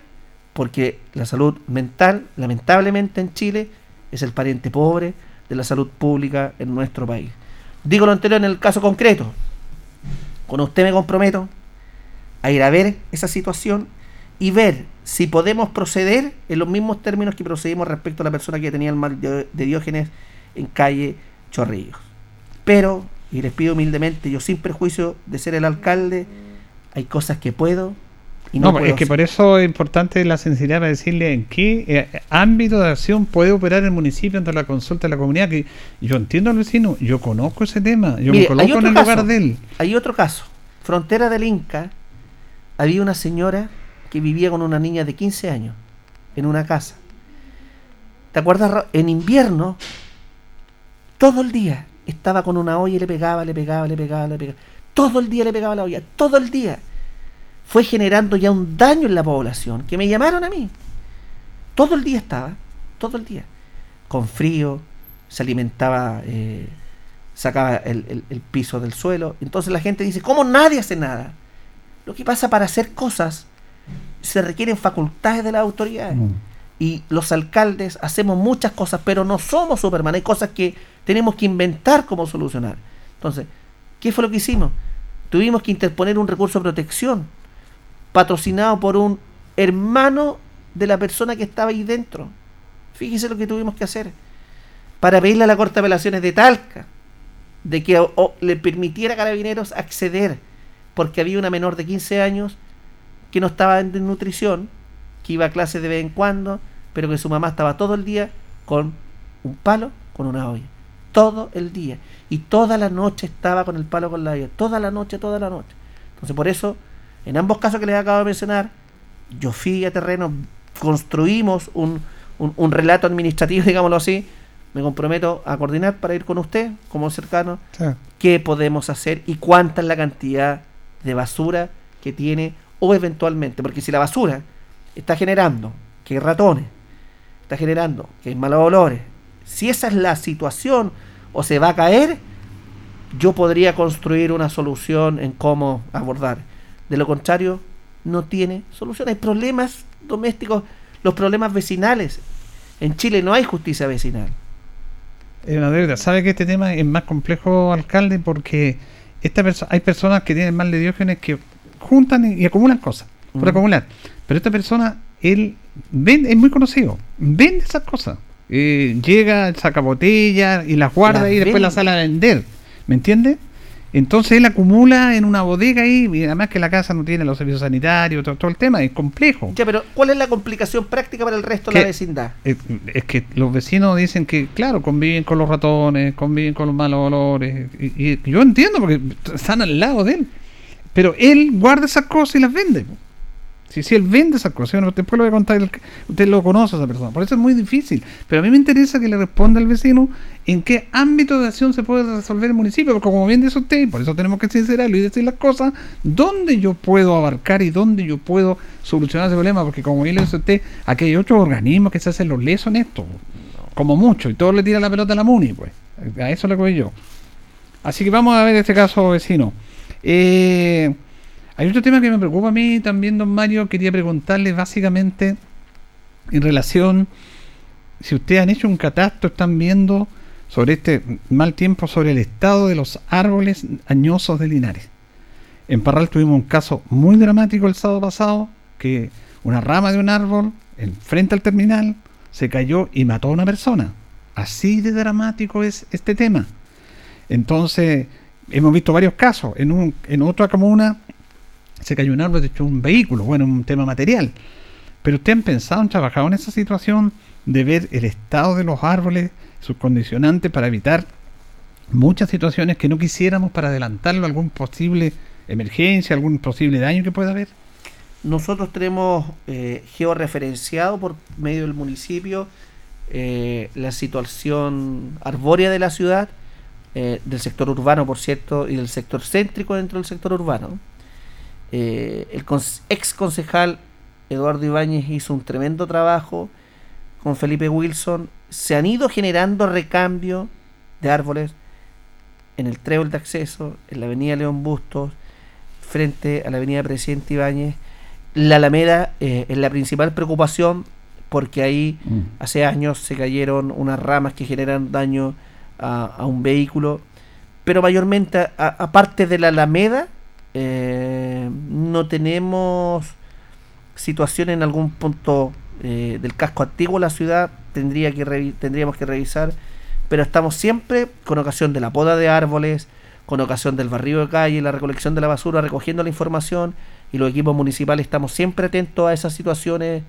Porque la salud mental, lamentablemente en Chile, es el pariente pobre de la salud pública en nuestro país. Digo lo anterior en el caso concreto. Con usted me comprometo a ir a ver esa situación y ver si podemos proceder en los mismos términos que procedimos respecto a la persona que tenía el mal de de Diógenes en calle Chorrillos. Pero, y les pido humildemente, yo sin perjuicio de ser el alcalde, hay cosas que puedo y no, No, puedo es que hacer. por eso es importante la sinceridad para decirle en qué eh, ámbito de acción puede operar el municipio ante la consulta de la comunidad. Que yo entiendo al vecino, yo conozco ese tema, yo Mire, me coloco en el caso, lugar de él. Hay otro caso. Frontera del Inca, había una señora que vivía con una niña de 15 años en una casa. ¿Te acuerdas? En invierno, todo el día estaba con una olla y le pegaba, le pegaba, le pegaba, le pegaba. Todo el día le pegaba la olla, todo el día. Fue generando ya un daño en la población, que me llamaron a mí. Todo el día estaba, todo el día. Con frío, se alimentaba, eh, sacaba el piso del suelo. Entonces la gente dice, ¿cómo nadie hace nada? Lo que pasa para hacer cosas se requieren facultades de las autoridades. Y los alcaldes hacemos muchas cosas, pero no somos Superman. Hay cosas que tenemos que inventar cómo solucionar. Entonces, ¿qué fue lo que hicimos? Tuvimos que interponer un recurso de protección patrocinado por un hermano de la persona que estaba ahí dentro. Fíjese lo que tuvimos que hacer para pedirle a la Corte de Apelaciones de Talca de que o- o le permitiera a carabineros acceder, porque había una menor de 15 años que no estaba en desnutrición, que iba a clases de vez en cuando, pero que su mamá estaba todo el día con un palo, con una olla. Todo el día. Y toda la noche estaba con el palo con la olla. Toda la noche, toda la noche. Entonces, por eso, en ambos casos que les acabo de mencionar, yo fui a terreno, construimos un, un, un relato administrativo, digámoslo así. Me comprometo a coordinar para ir con usted, como cercano, Sí. qué podemos hacer y cuánta es la cantidad de basura que tiene o eventualmente, porque si la basura está generando que hay ratones, está generando que hay malos olores, si esa es la situación o se va a caer, yo podría construir una solución en cómo abordar. De lo contrario, no tiene solución. Hay problemas domésticos, los problemas vecinales. En Chile no hay justicia vecinal. Es una deuda. ¿Sabe que este tema es más complejo, alcalde? Porque hay personas que tienen mal de diógenes que juntan y, acumulan cosas, por Ujú. acumular. Pero esta persona, él vende, es muy conocido, vende esas cosas. Eh, llega, saca botellas y las guarda Las y después las sale a vender. ¿Me entiende? Entonces él acumula en una bodega ahí, y además que la casa no tiene los servicios sanitarios, todo, todo el tema, es complejo. Ya, pero ¿cuál es la complicación práctica para el resto de la vecindad? Es, es que los vecinos dicen que, claro, conviven con los ratones, conviven con los malos olores. Y, y yo entiendo porque están al lado de él. Pero él guarda esas cosas y las vende. Si, él vende esas cosas, bueno, después lo voy a contar, usted lo conoce a esa persona. Por eso es muy difícil. Pero a mí me interesa que le responda al vecino en qué ámbito de acción se puede resolver el municipio. Porque como bien dice usted, por eso tenemos que sincerarlo y decir las cosas, dónde yo puedo abarcar y dónde yo puedo solucionar ese problema. Porque como bien le dice usted, aquí hay otros organismos que se hacen los lesos en esto. Como mucho. Y todos le tiran la pelota a la MUNI, pues. A eso le voy yo. Así que vamos a ver este caso vecino. Eh, hay otro tema que me preocupa a mí también, don Mario. Quería preguntarle básicamente en relación, si ustedes han hecho un catastro, están viendo sobre este mal tiempo, sobre el estado de los árboles añosos de Linares. En Parral tuvimos un caso muy dramático el sábado pasado, que una rama de un árbol, en frente al terminal, se cayó y mató a una persona. Así de dramático es este tema. Entonces, hemos visto varios casos. En, un, en otra comuna se cayó un árbol, de hecho, un vehículo, bueno, un tema material. Pero ustedes han pensado, han trabajado en esa situación de ver el estado de los árboles, sus condicionantes para evitar muchas situaciones que no quisiéramos para adelantarlo algún posible emergencia, algún posible daño que pueda haber. Nosotros tenemos eh, georreferenciado por medio del municipio eh, la situación arbórea de la ciudad, eh, del sector urbano, por cierto, y del sector céntrico dentro del sector urbano. Eh, el ex concejal Eduardo Ibáñez hizo un tremendo trabajo con Felipe Wilson. Se han ido generando recambio de árboles en el trébol de acceso, en la avenida León Bustos, frente a la avenida Presidente Ibáñez. La Alameda eh, es la principal preocupación porque ahí hace años se cayeron unas ramas que generan daño a, un vehículo, pero mayormente, aparte de la Alameda, eh, no tenemos situación en algún punto eh, del casco antiguo de la ciudad, tendría que tendríamos que revisar, pero estamos siempre con ocasión de la poda de árboles, con ocasión del barrio de calle, la recolección de la basura, recogiendo la información y los equipos municipales estamos siempre atentos a esas situaciones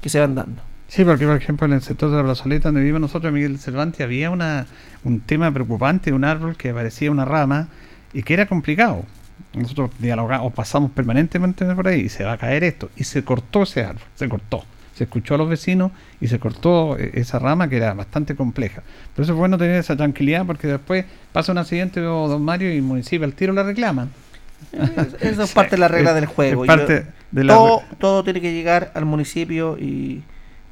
que se van dando. Sí, porque por ejemplo en el sector de la plazoleta donde vivimos nosotros, Miguel Cervantes, había una, un tema preocupante de un árbol que parecía una rama y que era complicado. Nosotros dialogamos, pasamos permanentemente por ahí y se va a caer esto. Y se cortó ese árbol, se cortó. Se escuchó a los vecinos y se cortó eh, esa rama que era bastante compleja. Por eso es bueno tener esa tranquilidad porque después pasa un accidente o don Mario y el municipio al tiro la reclaman. Eso es parte de la regla del juego. parte Yo- de la- todo, todo tiene que llegar al municipio y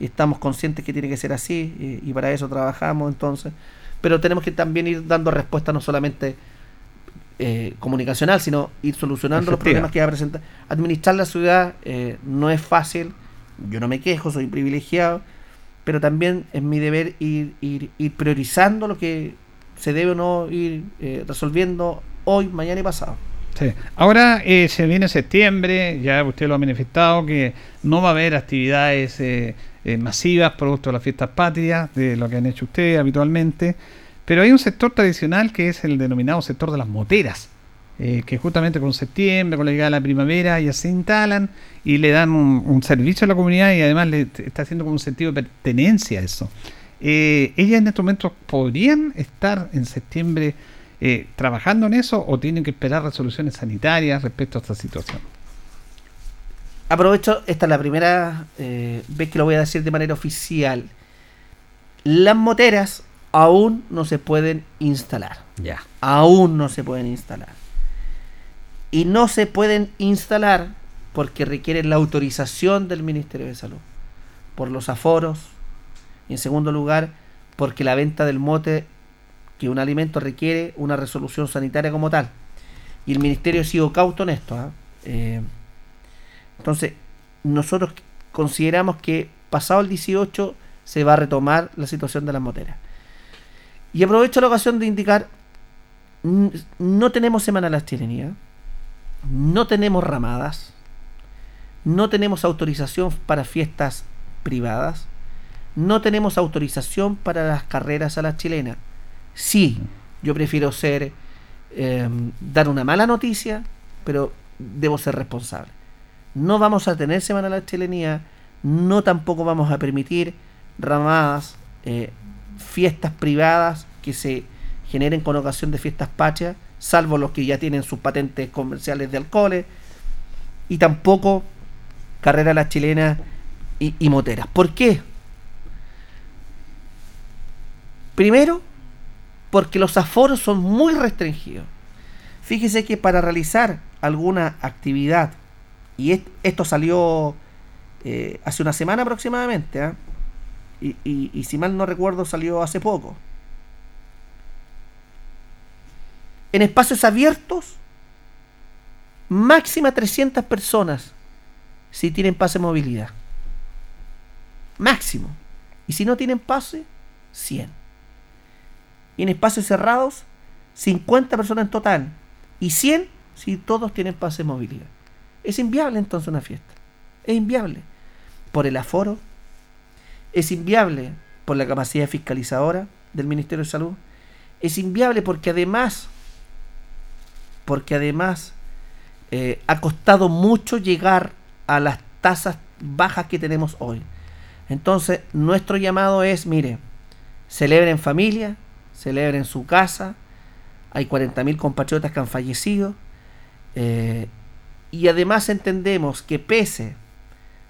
estamos conscientes que tiene que ser así y, y para eso trabajamos entonces. Pero tenemos que también ir dando respuesta no solamente eh, comunicacional, sino ir solucionando los problemas que va a presentar. Administrar la ciudad eh, no es fácil, yo no me quejo, soy privilegiado, pero también es mi deber ir, ir, ir priorizando lo que se debe o no ir eh, resolviendo hoy, mañana y pasado. Sí. Ahora eh, se viene septiembre, ya usted lo ha manifestado, que no va a haber actividades eh, eh, masivas producto de las fiestas patrias, de lo que han hecho ustedes habitualmente, pero hay un sector tradicional que es el denominado sector de las moteras, que justamente con septiembre, con la llegada de la primavera, ya se instalan y le dan un, servicio a la comunidad y además le está haciendo como un sentido de pertenencia a eso. ¿Ellas en estos momentos podrían estar en septiembre eh, trabajando en eso o tienen que esperar resoluciones sanitarias respecto a esta situación? Aprovecho, esta es la primera eh, vez que lo voy a decir de manera oficial. Las moteras aún no se pueden instalar. Ya. Aún no se pueden instalar. Y no se pueden instalar porque requieren la autorización del Ministerio de Salud. Por los aforos. Y en segundo lugar, porque la venta del mote que un alimento requiere una resolución sanitaria como tal. Y el ministerio ha sido cauto en esto. ¿ah? Eh, entonces, nosotros consideramos que pasado el 18 se va a retomar la situación de las moteras. Y aprovecho la ocasión de indicar, no tenemos Semana de la Chilenía, no tenemos ramadas, no tenemos autorización para fiestas privadas, no tenemos autorización para las carreras a la chilena. Sí, yo prefiero ser, eh, dar una mala noticia, pero debo ser responsable. No vamos a tener Semana la Chilenía, no tampoco vamos a permitir ramadas, eh, fiestas privadas que se generen con ocasión de fiestas patrias, salvo los que ya tienen sus patentes comerciales de alcoholes, y tampoco carrera a la chilena y, y moteras. ¿Por qué? Primero, porque los aforos son muy restringidos. Fíjese que para realizar alguna actividad, y esto salió eh, hace una semana aproximadamente, ¿ah? y, si mal no recuerdo salió hace poco, en espacios abiertos, máxima 300 personas si tienen pase de movilidad. Máximo. Y si no tienen pase, 100 y en espacios cerrados 50 personas en total y 100 si todos tienen pase de movilidad. Es inviable entonces una fiesta. Es inviable por el aforo, es inviable por la capacidad fiscalizadora del Ministerio de Salud, es inviable porque además, porque además eh, ha costado mucho llegar a las tasas bajas que tenemos hoy. Entonces, nuestro llamado es, mire, celebren en familia, celebra en su casa. Hay 40.000 compatriotas que han fallecido. Eh, y además entendemos que pese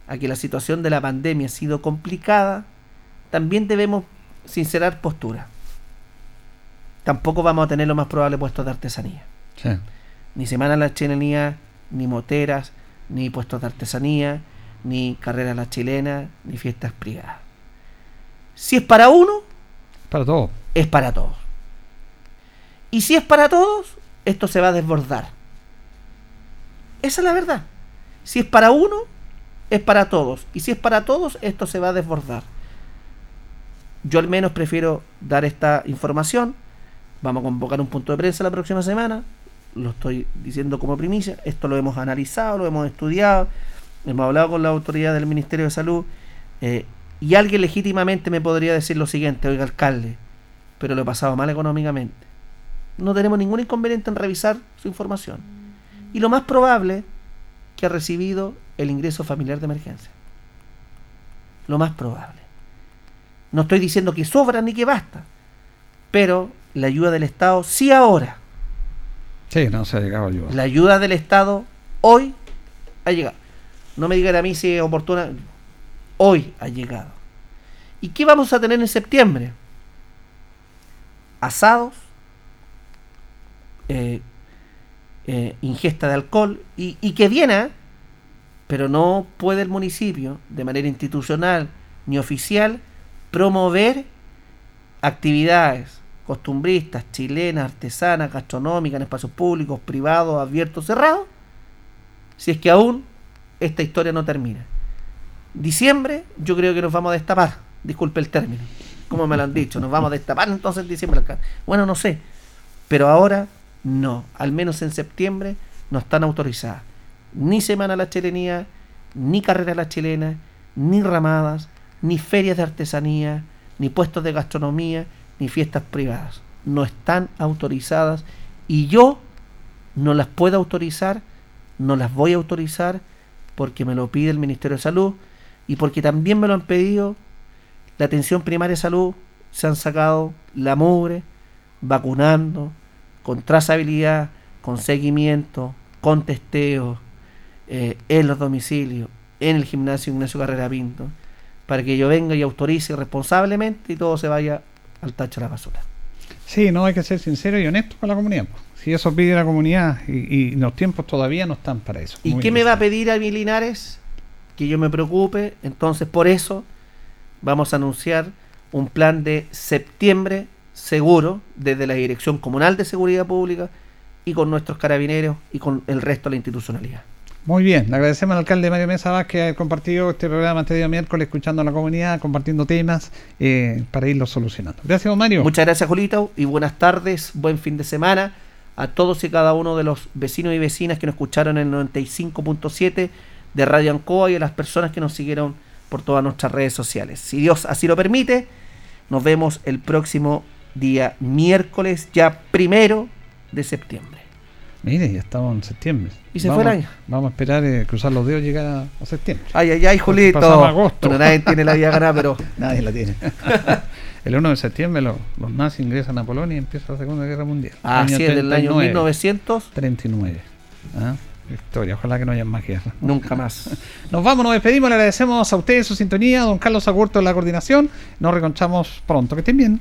a que la situación de la pandemia ha sido complicada, también debemos sincerar postura. Tampoco vamos a tener lo más probable puestos de artesanía. Ni Semana de la Chilenía, ni moteras, ni puestos de artesanía, ni carreras la chilena, ni fiestas privadas. Si es para uno, para todos es para todos. Y si es para todos, esto se va a desbordar. Esa es la verdad. Si es para uno, es para todos. Y si es para todos, esto se va a desbordar. Yo al menos prefiero dar esta información. Vamos a convocar un punto de prensa la próxima semana. Lo estoy diciendo como primicia. Esto lo hemos analizado, lo hemos estudiado. Hemos hablado con la autoridad del Ministerio de Salud. Eh, y alguien legítimamente me podría decir lo siguiente, oiga alcalde, pero lo he pasado mal económicamente. No tenemos ningún inconveniente en revisar su información. Y lo más probable que ha recibido el ingreso familiar de emergencia. Lo más probable. No estoy diciendo que sobra ni que basta, pero la ayuda del Estado sí ahora. Sí, no se ha llegado ayuda. La ayuda del Estado hoy ha llegado. No me digan a mí si es oportuna. Hoy ha llegado. ¿Y qué vamos a tener en septiembre? asados, eh, eh, ingesta de alcohol y, que viene, pero no puede el municipio de manera institucional ni oficial promover actividades costumbristas, chilenas, artesanas, gastronómicas, en espacios públicos, privados, abiertos, cerrados, si es que aún esta historia no termina. Diciembre yo creo que nos vamos a destapar, disculpe el término como me lo han dicho, nos vamos a destapar entonces en diciembre. Bueno, no sé, pero ahora no, al menos en septiembre no están autorizadas. Ni Semana la Chilenía, ni Carrera la Chilena, ni ramadas, ni ferias de artesanía, ni puestos de gastronomía, ni fiestas privadas. No están autorizadas y yo no las puedo autorizar, no las voy a autorizar porque me lo pide el Ministerio de Salud y porque también me lo han pedido la atención primaria de salud, se han sacado la mugre, vacunando, con trazabilidad, con seguimiento, con testeo, eh, en los domicilios, en el gimnasio Ignacio Carrera Pinto, para que yo venga y autorice responsablemente y todo se vaya al tacho de la basura. Sí, no hay que ser sincero y honesto con la comunidad. Si eso pide la comunidad y, y los tiempos todavía no están para eso. ¿Y qué me va a pedir a mi Linares? Que yo me preocupe. Entonces, por eso vamos a anunciar un plan de septiembre seguro desde la Dirección Comunal de Seguridad Pública y con nuestros carabineros y con el resto de la institucionalidad. Muy bien, le agradecemos al alcalde Mario Mesa Vázquez haber compartido este programa este día miércoles, escuchando a la comunidad, compartiendo temas eh, para irlos solucionando. Gracias, Mario. Muchas gracias, Julito, y buenas tardes, buen fin de semana a todos y cada uno de los vecinos y vecinas que nos escucharon en el 95.7 de Radio Ancoa y a las personas que nos siguieron por todas nuestras redes sociales. Si Dios así lo permite, nos vemos el próximo día miércoles, ya primero de septiembre. Mire, ya estamos en septiembre. Y se vamos, fue el año. Vamos a esperar eh, cruzar los dedos y llegar a, septiembre. Ay, ay, ay, Julito. Pasamos agosto. Bueno, nadie tiene la vida ganada, pero. nadie la tiene. el 1 de septiembre los, los nazis ingresan a Polonia y empieza la Segunda Guerra Mundial. Ah, sí, en el año 1939. ¿Ah? Historia, ojalá que no haya más guerra. Nunca más. Nos vamos, nos despedimos, le agradecemos a ustedes su sintonía, don Carlos Agurto en la coordinación. Nos reconchamos pronto, que estén bien.